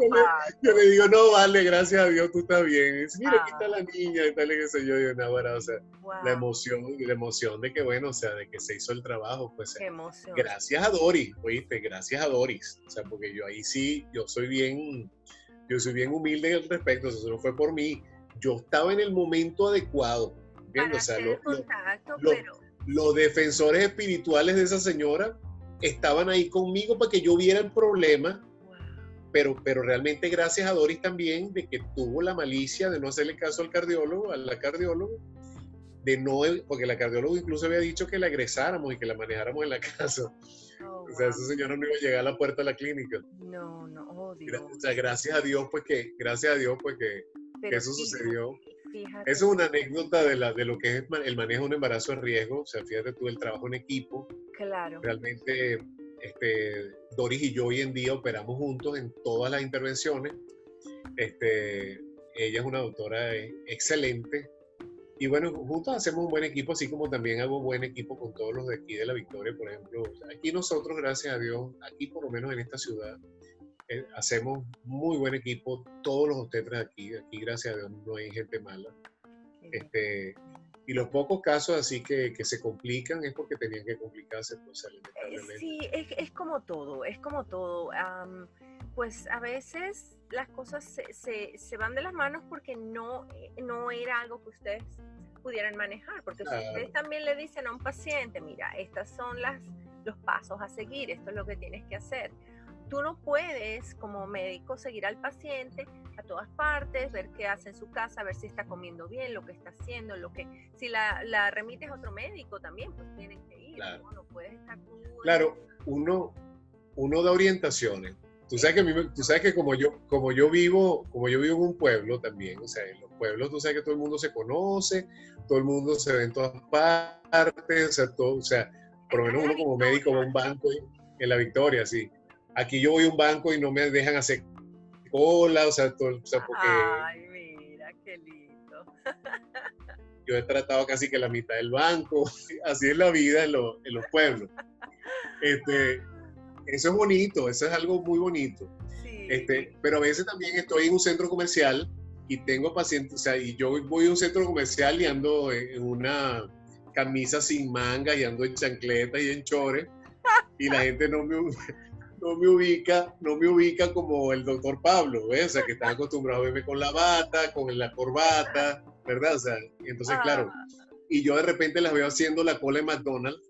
yo, le, digo, no, vale, gracias a Dios, tú estás bien. dice, mira, aquí está la niña, y tal, y qué sé yo, y una o sea, la emoción, la emoción de que, bueno, o sea, de que se hizo el trabajo, pues, qué emoción. gracias a Doris, oíste, gracias a Doris, o sea, porque yo ahí sí, yo soy bien, yo soy bien humilde al respecto, eso no fue por mí, yo estaba en el momento adecuado. los defensores espirituales de esa señora estaban ahí conmigo para que yo viera el problema, pero, pero realmente gracias a Doris también de que tuvo la malicia de no hacerle caso al cardiólogo, a la cardiólogo, de no, porque la cardiólogo incluso había dicho que la egresáramos y que la manejáramos en la casa. Oh, o sea, esa señora no iba a llegar a la puerta de la clínica. No, no, oh, O sea, gracias a Dios, pues que, gracias a Dios, pues que, eso sucedió. Eso es una anécdota de, la, de lo que es el manejo de un embarazo de riesgo. O sea, fíjate tú el trabajo en equipo. Claro. Realmente, este, Doris y yo hoy en día operamos juntos en todas las intervenciones. Este, ella es una doctora excelente. Y bueno, juntos hacemos un buen equipo, así como también hago buen equipo con todos los de aquí de la Victoria, por ejemplo. Aquí nosotros, gracias a Dios, aquí por lo menos en esta ciudad, eh, hacemos muy buen equipo, todos los obstetras aquí, aquí gracias a Dios no hay gente mala. Este, y los pocos casos así que, que, se complican es porque tenían que complicarse, pues, eh, Sí, es, es, como todo, es como todo. pues a veces las cosas se, se, se, van de las manos porque no, eh, no era algo que ustedes pudieran manejar, porque si ustedes también le dicen a un paciente, mira, estas son las, los pasos a seguir, esto es lo que tienes que hacer. Tú no puedes como médico seguir al paciente a todas partes, ver qué hace en su casa, ver si está comiendo bien, lo que está haciendo, lo que si la, la remites a otro médico también, pues tienen que ir, claro. ¿no? puedes estar Claro, uno, uno da orientaciones. Tú sabes que, tú sabes que como, yo, como, yo vivo, como yo vivo en un pueblo también, o sea, en los pueblos tú sabes que todo el mundo se conoce, todo el mundo se ve en todas partes, o sea, todo, o sea por lo menos uno como médico va a un banco en la Victoria, sí. Aquí yo voy a un banco y no me dejan hacer cola, o sea, todo, o sea porque... Ay, mira, qué lindo. yo he tratado casi que la mitad del banco, así es la vida en, en los pueblos. Este, eso es bonito, eso es algo muy bonito. Este, pero a veces también estoy en un centro comercial y tengo pacientes, o sea, y yo voy a un centro comercial y ando en una camisa sin manga y ando en chancleta y en chores y la gente no me, no me ubica, no me ubica como el doctor Pablo, ¿ves? O sea, que está acostumbrado a verme con la bata, con la corbata, ¿verdad? O sea, entonces, claro, ah. y yo de repente las veo haciendo la cola en McDonald's.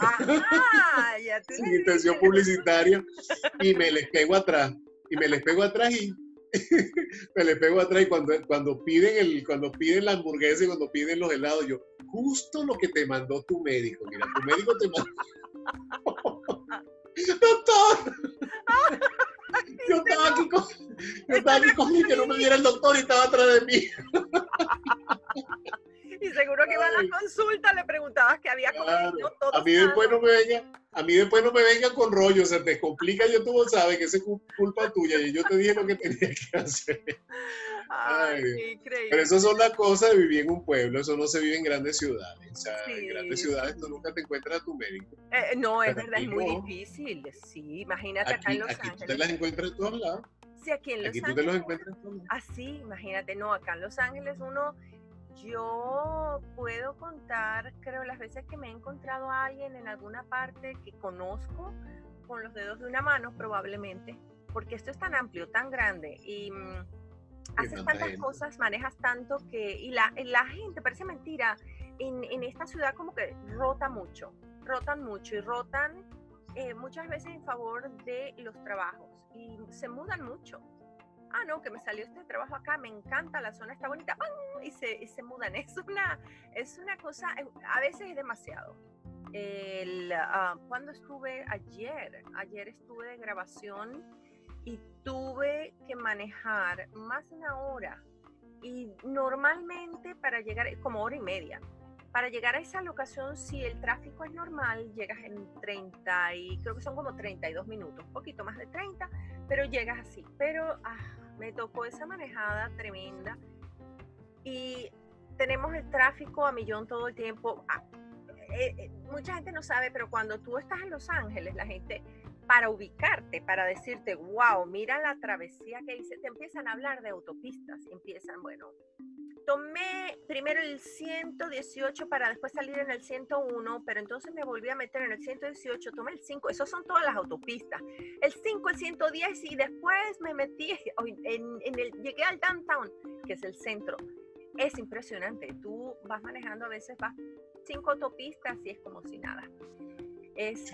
sin intención publicitaria y me les pego atrás y me les pego atrás y me les pego atrás y cuando, cuando piden el cuando piden la hamburguesa y cuando piden los helados yo justo lo que te mandó tu médico mira tu médico te mandó doctor yo estaba aquí con, yo estaba aquí con que no me viera el doctor y estaba atrás de mí y seguro que iba a la consulta, le preguntabas qué había comido. a mí después no me venga, a mí después no me vengan con rollo, se te complica, yo tú sabes que es culpa tuya y yo te dije lo que tenía que hacer. Ay, increíble. Pero esas son las cosas de vivir en un pueblo, eso no se vive en grandes ciudades. O sea, en grandes ciudades tú nunca te encuentras a tu médico. Eh, no, es verdad, es muy difícil. Sí, imagínate acá en Los aquí Ángeles. Tú te las encuentras en todos lados. Sí, aquí en Los aquí Ángeles. tú te los encuentras en todos lados. Así, imagínate, no, acá en Los Ángeles uno yo puedo contar, creo, las veces que me he encontrado a alguien en alguna parte que conozco con los dedos de una mano, probablemente, porque esto es tan amplio, tan grande y mm, haces tantas cosas, manejas tanto que, y la, la gente, parece mentira, en, en, esta ciudad como que rota mucho, rotan mucho y rotan eh, muchas veces en favor de los trabajos y se mudan mucho ah, no, que me salió este trabajo acá, me encanta, la zona está bonita, y se, y se mudan. Es una, es una cosa, eh, a veces es demasiado. El, uh, cuando estuve ayer, ayer estuve de grabación y tuve que manejar más de una hora y normalmente para llegar, como hora y media, para llegar a esa locación, si el tráfico es normal, llegas en 30 y creo que son como 32 minutos, un poquito más de 30, pero llegas así. Pero ah, me tocó esa manejada tremenda y tenemos el tráfico a millón todo el tiempo. Ah, eh, eh, mucha gente no sabe, pero cuando tú estás en Los Ángeles, la gente, para ubicarte, para decirte, wow, mira la travesía que hice, te empiezan a hablar de autopistas, empiezan, bueno, tomé primero el 118 para después salir en el 101, pero entonces me volví a meter en el 118, tomé el 5, esos son todas las autopistas. El 5, el 110 y después me metí en, en el, llegué al downtown, que es el centro. Es impresionante, tú vas manejando a veces, vas cinco autopistas y es como si nada. Es,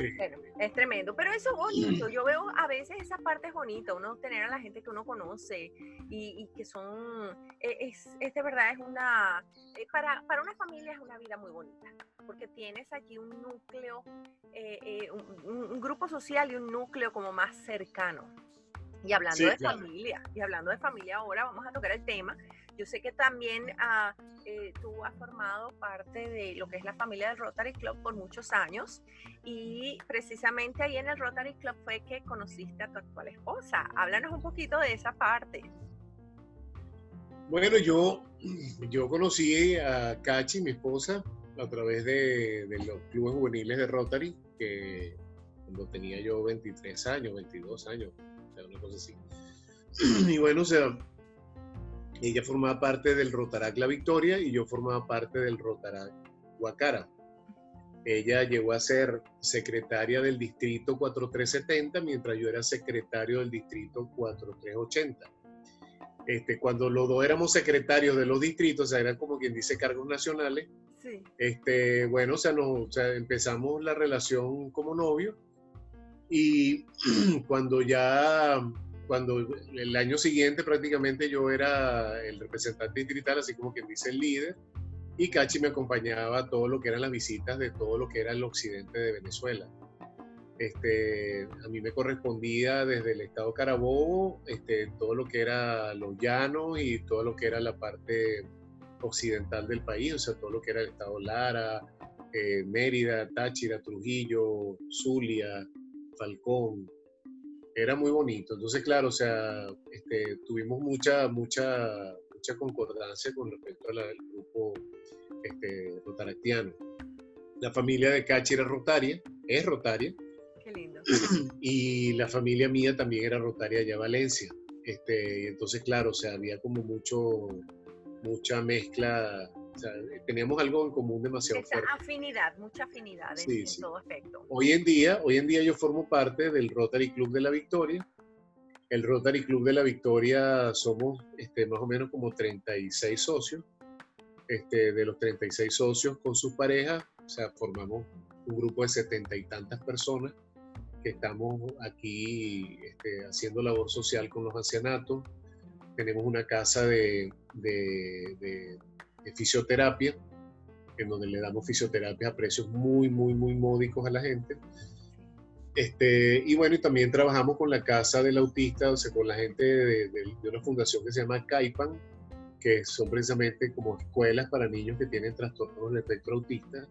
es tremendo, pero eso es bonito. Yo veo a veces esa parte es bonita, uno tener a la gente que uno conoce y, que son, e, es, es, de verdad, es una, eh, para, para una familia es una vida muy bonita, porque tienes aquí un núcleo, eh, eh, un, grupo social y un núcleo como más cercano. Y hablando de familia, y hablando de familia ahora, vamos a tocar el tema yo sé que también ah, eh, tú has formado parte de lo que es la familia del Rotary Club por muchos años y precisamente ahí en el Rotary Club fue que conociste a tu actual esposa. Háblanos un poquito de esa parte. Bueno, yo, yo conocí a Cachi, mi esposa, a través de, los clubes juveniles de Rotary, que cuando tenía yo 23 años, 22 años, o sea, una cosa así. Y bueno, o sea, ella formaba parte del Rotarac La Victoria y yo formaba parte del Rotarac Guacara. Ella llegó a ser secretaria del distrito 4370 mientras yo era secretario del distrito 4380. Este, cuando los dos éramos secretarios de los distritos, o sea, eran como quien dice cargos nacionales, sí. este, bueno, o sea, o sea, empezamos la relación como novio y cuando ya, cuando el año siguiente prácticamente yo era el representante distrital, así como quien dice el líder, y Cachi me acompañaba a todo lo que eran las visitas de todo lo que era el occidente de Venezuela. Este, a mí me correspondía desde el estado Carabobo, este, todo lo que era los llanos y todo lo que era la parte occidental del país, o sea, todo lo que era el estado Lara, eh, Mérida, Táchira, Trujillo, Zulia, Falcón. Era muy bonito. Entonces, claro, o sea, este, tuvimos mucha, mucha, mucha concordancia con respecto al grupo este, rotaractiano. La familia de Cachi era rotaria, es rotaria. Qué lindo. Y la familia mía también era rotaria allá en Valencia. Este, entonces, claro, o sea, había como mucho, mucha mezcla teníamos algo en común demasiado Esa afinidad, mucha afinidad en, todo aspecto. Hoy en día, hoy en día yo formo parte del Rotary Club de la Victoria. El Rotary Club de la Victoria somos este, más o menos como 36 socios. Este, de los 36 socios con sus parejas, o sea, formamos un grupo de setenta y tantas personas que estamos aquí este, haciendo labor social con los ancianatos. Tenemos una casa de, de fisioterapia, en donde le damos fisioterapia a precios muy, muy, muy módicos a la gente. Este, y bueno, y también trabajamos con la Casa del Autista, o sea, con la gente de, una fundación que se llama CAIPAN, que son precisamente como escuelas para niños que tienen trastornos del espectro autista.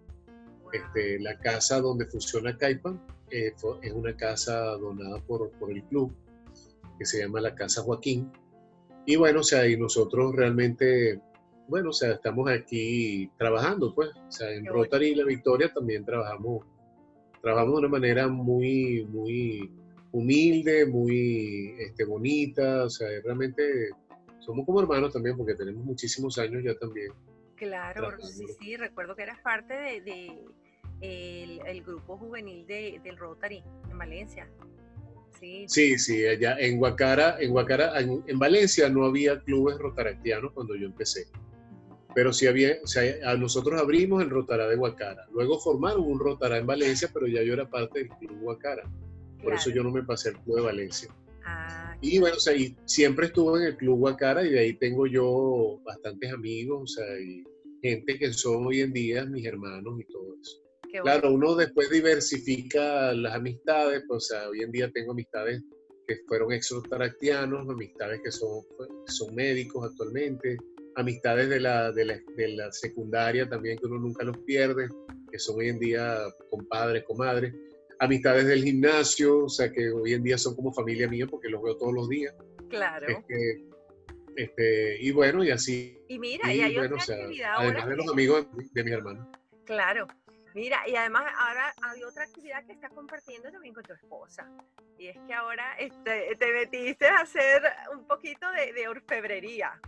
Este, la casa donde funciona CAIPAN eh, es una casa donada por, por el club, que se llama la Casa Joaquín. Y bueno, o sea, y nosotros realmente bueno, o sea, estamos aquí trabajando, pues. O sea, en Rotary y La Victoria también trabajamos, trabajamos de una manera muy, muy humilde, muy este, bonita. O sea, realmente somos como hermanos también porque tenemos muchísimos años ya también. Claro, sí, sí, recuerdo que eras parte de, el, grupo juvenil de, del Rotary en Valencia. Sí. sí, sí, allá en Guacara, en Guacara, en, en Valencia no había clubes rotaractianos cuando yo empecé pero sí había, o sea, nosotros abrimos el Rotará de Guacara. Luego formaron un Rotará en Valencia, pero ya yo era parte del Club Guacara. Por eso yo no me pasé al Club de Valencia. Ah, y bueno, o sea, y siempre estuve en el Club Guacara y de ahí tengo yo bastantes amigos, o sea, y gente que son hoy en día mis hermanos y todo eso. claro, uno después diversifica las amistades, pues, o sea, hoy en día tengo amistades que fueron exotaractianos, amistades que son, son médicos actualmente, amistades de la, de la, de la secundaria también que uno nunca los pierde, que son hoy en día compadres, comadres, amistades del gimnasio, o sea que hoy en día son como familia mía porque los veo todos los días. Claro. Este, este, y bueno, y así. Y mira, y, hay otra actividad Además de los amigos de, mis hermanos. Claro. Mira, y además ahora hay otra actividad que estás compartiendo también con tu esposa. Y es que ahora este, te metiste a hacer un poquito de, de orfebrería.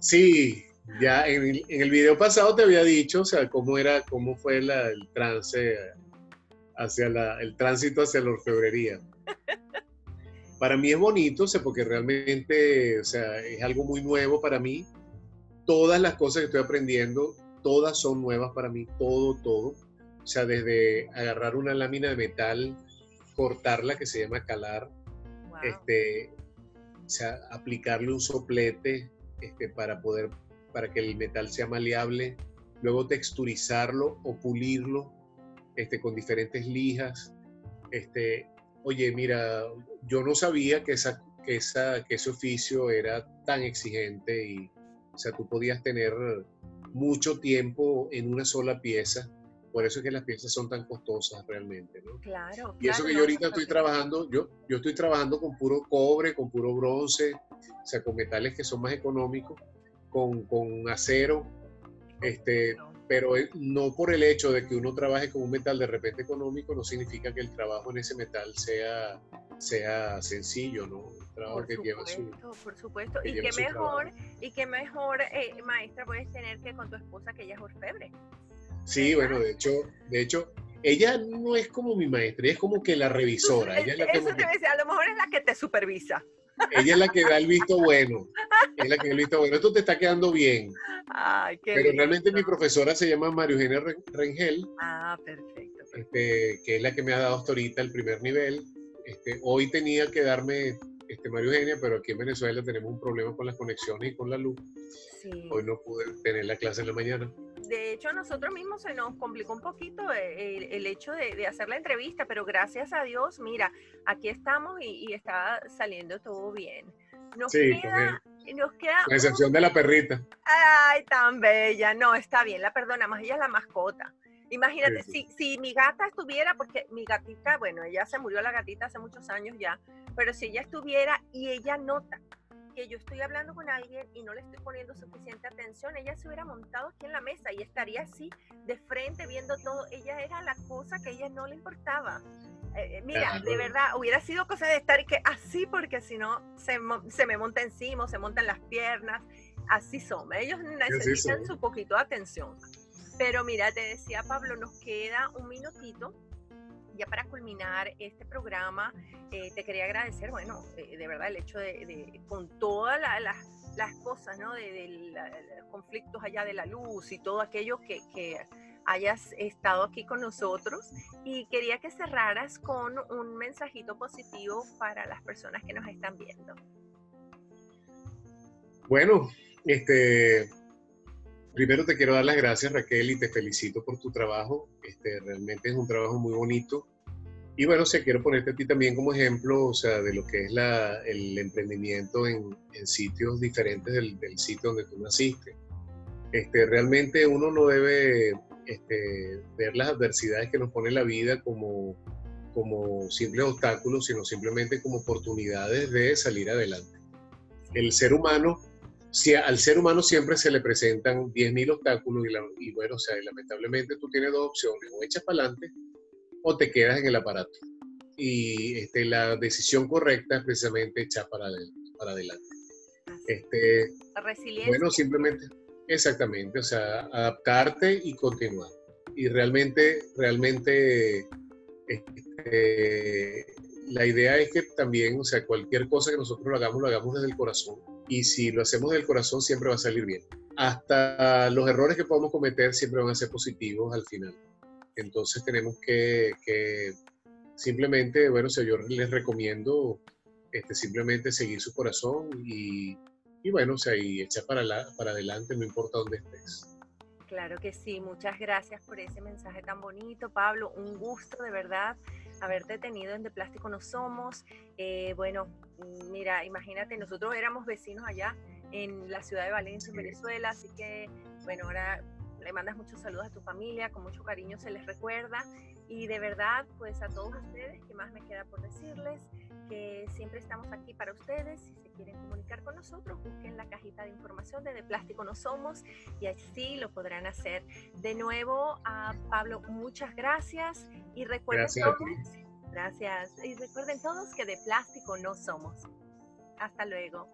Sí, ya en, el video pasado te había dicho, o sea, cómo era, cómo fue el trance hacia la, el tránsito hacia la orfebrería. Para mí es bonito, o sea, porque realmente, o sea, es algo muy nuevo para mí. Todas las cosas que estoy aprendiendo, todas son nuevas para mí, todo, todo. O sea, desde agarrar una lámina de metal, cortarla, que se llama calar, este, o sea, aplicarle un soplete este, para poder, para que el metal sea maleable, luego texturizarlo o pulirlo este, con diferentes lijas. Este, oye, mira, yo no sabía que, esa, que, esa, que ese oficio era tan exigente y, o sea, tú podías tener mucho tiempo en una sola pieza por eso es que las piezas son tan costosas realmente, ¿no? Claro. Y eso que yo ahorita estoy trabajando, yo, yo estoy trabajando con puro cobre, con puro bronce, o sea, con metales que son más económicos, con, con acero, este, pero no por el hecho de que uno trabaje con un metal de repente económico, no significa que el trabajo en ese metal sea, sea sencillo, ¿no? trabajo por que supuesto, lleva su, Por supuesto, y qué mejor, y qué mejor, eh, maestra, puedes tener que con tu esposa que ella es orfebre. Sí, bueno, de hecho, de hecho, ella no es como mi maestra, es como que la revisora. Ella Eso te decía, a lo mejor es la que te supervisa. ella es la que da el visto bueno. Es la que da el visto bueno. Esto te está quedando bien. Ay, qué Pero realmente mi profesora se llama Mario Eugenia Rengel. Ah, perfecto. Este, que es la que me ha dado hasta ahorita el primer nivel. Este, hoy tenía que darme este, Mario Eugenia, pero aquí en Venezuela tenemos un problema con las conexiones y con la luz. Sí. Hoy no pude tener la clase en la mañana. De hecho, a nosotros mismos se nos complicó un poquito eh, el, el hecho de, de, hacer la entrevista, pero gracias a Dios, mira, aquí estamos y, y está saliendo todo bien. Nos sí, queda, nos queda. Con excepción de la perrita. Ay, tan bella. No, está bien, la perdonamos. Ella es la mascota. Imagínate, sí, sí. Si, si, mi gata estuviera, porque mi gatita, bueno, ella se murió la gatita hace muchos años ya, pero si ella estuviera y ella nota que yo estoy hablando con alguien y no le estoy poniendo suficiente atención, ella se hubiera montado aquí en la mesa y estaría así de frente viendo todo. Ella era la cosa que a ella no le importaba. Eh, mira, claro. de verdad, hubiera sido cosa de estar que así, porque si no, se, se, me monta encima, se montan las piernas. Así son. Ellos necesitan su poquito de atención. Pero mira, te decía Pablo, nos queda un minutito ya para culminar este programa, eh, te quería agradecer, bueno, eh, de verdad el hecho de, con todas la, la, las cosas, ¿no? De, la, conflictos allá de la luz y todo aquello que, que, hayas estado aquí con nosotros y quería que cerraras con un mensajito positivo para las personas que nos están viendo. Bueno, este, primero te quiero dar las gracias Raquel y te felicito por tu trabajo. Este, realmente es un trabajo muy bonito. Y bueno, o sea, quiero ponerte a ti también como ejemplo, o sea, de lo que es la, el emprendimiento en, sitios diferentes del, del, sitio donde tú naciste. Este, realmente uno no debe este, ver las adversidades que nos pone la vida como, como simples obstáculos, sino simplemente como oportunidades de salir adelante. El ser humano si al ser humano siempre se le presentan 10.000 obstáculos y, la, y, bueno, o sea, lamentablemente tú tienes dos opciones, o echas para adelante o te quedas en el aparato. Y este, la decisión correcta es precisamente echar para, para adelante. Este, la resiliencia. Bueno, simplemente, exactamente, o sea, adaptarte y continuar. Y realmente, realmente, este, la idea es que también, o sea, cualquier cosa que nosotros lo hagamos, lo hagamos desde el corazón y si lo hacemos del corazón siempre va a salir bien. Hasta los errores que podamos cometer siempre van a ser positivos al final. Entonces tenemos que, que simplemente, bueno, o yo les recomiendo este, simplemente seguir su corazón y, y bueno, o sea, y echar para, para adelante, no importa dónde estés. Claro que sí, muchas gracias por ese mensaje tan bonito, Pablo. Un gusto de verdad haberte tenido en De Plástico No Somos. Eh, bueno, mira, imagínate, nosotros éramos vecinos allá en la ciudad de Valencia, en Venezuela, así que, bueno, ahora le mandas muchos saludos a tu familia, con mucho cariño se les recuerda. Y de verdad, pues a todos ustedes, ¿qué más me queda por decirles? Que siempre estamos aquí para ustedes. Si se quieren comunicar con nosotros, busquen la cajita de información de De Plástico No Somos y así lo podrán hacer. De nuevo, a Pablo, muchas gracias. Y recuerden gracias todos, gracias. Y recuerden todos que de plástico no somos. Hasta luego.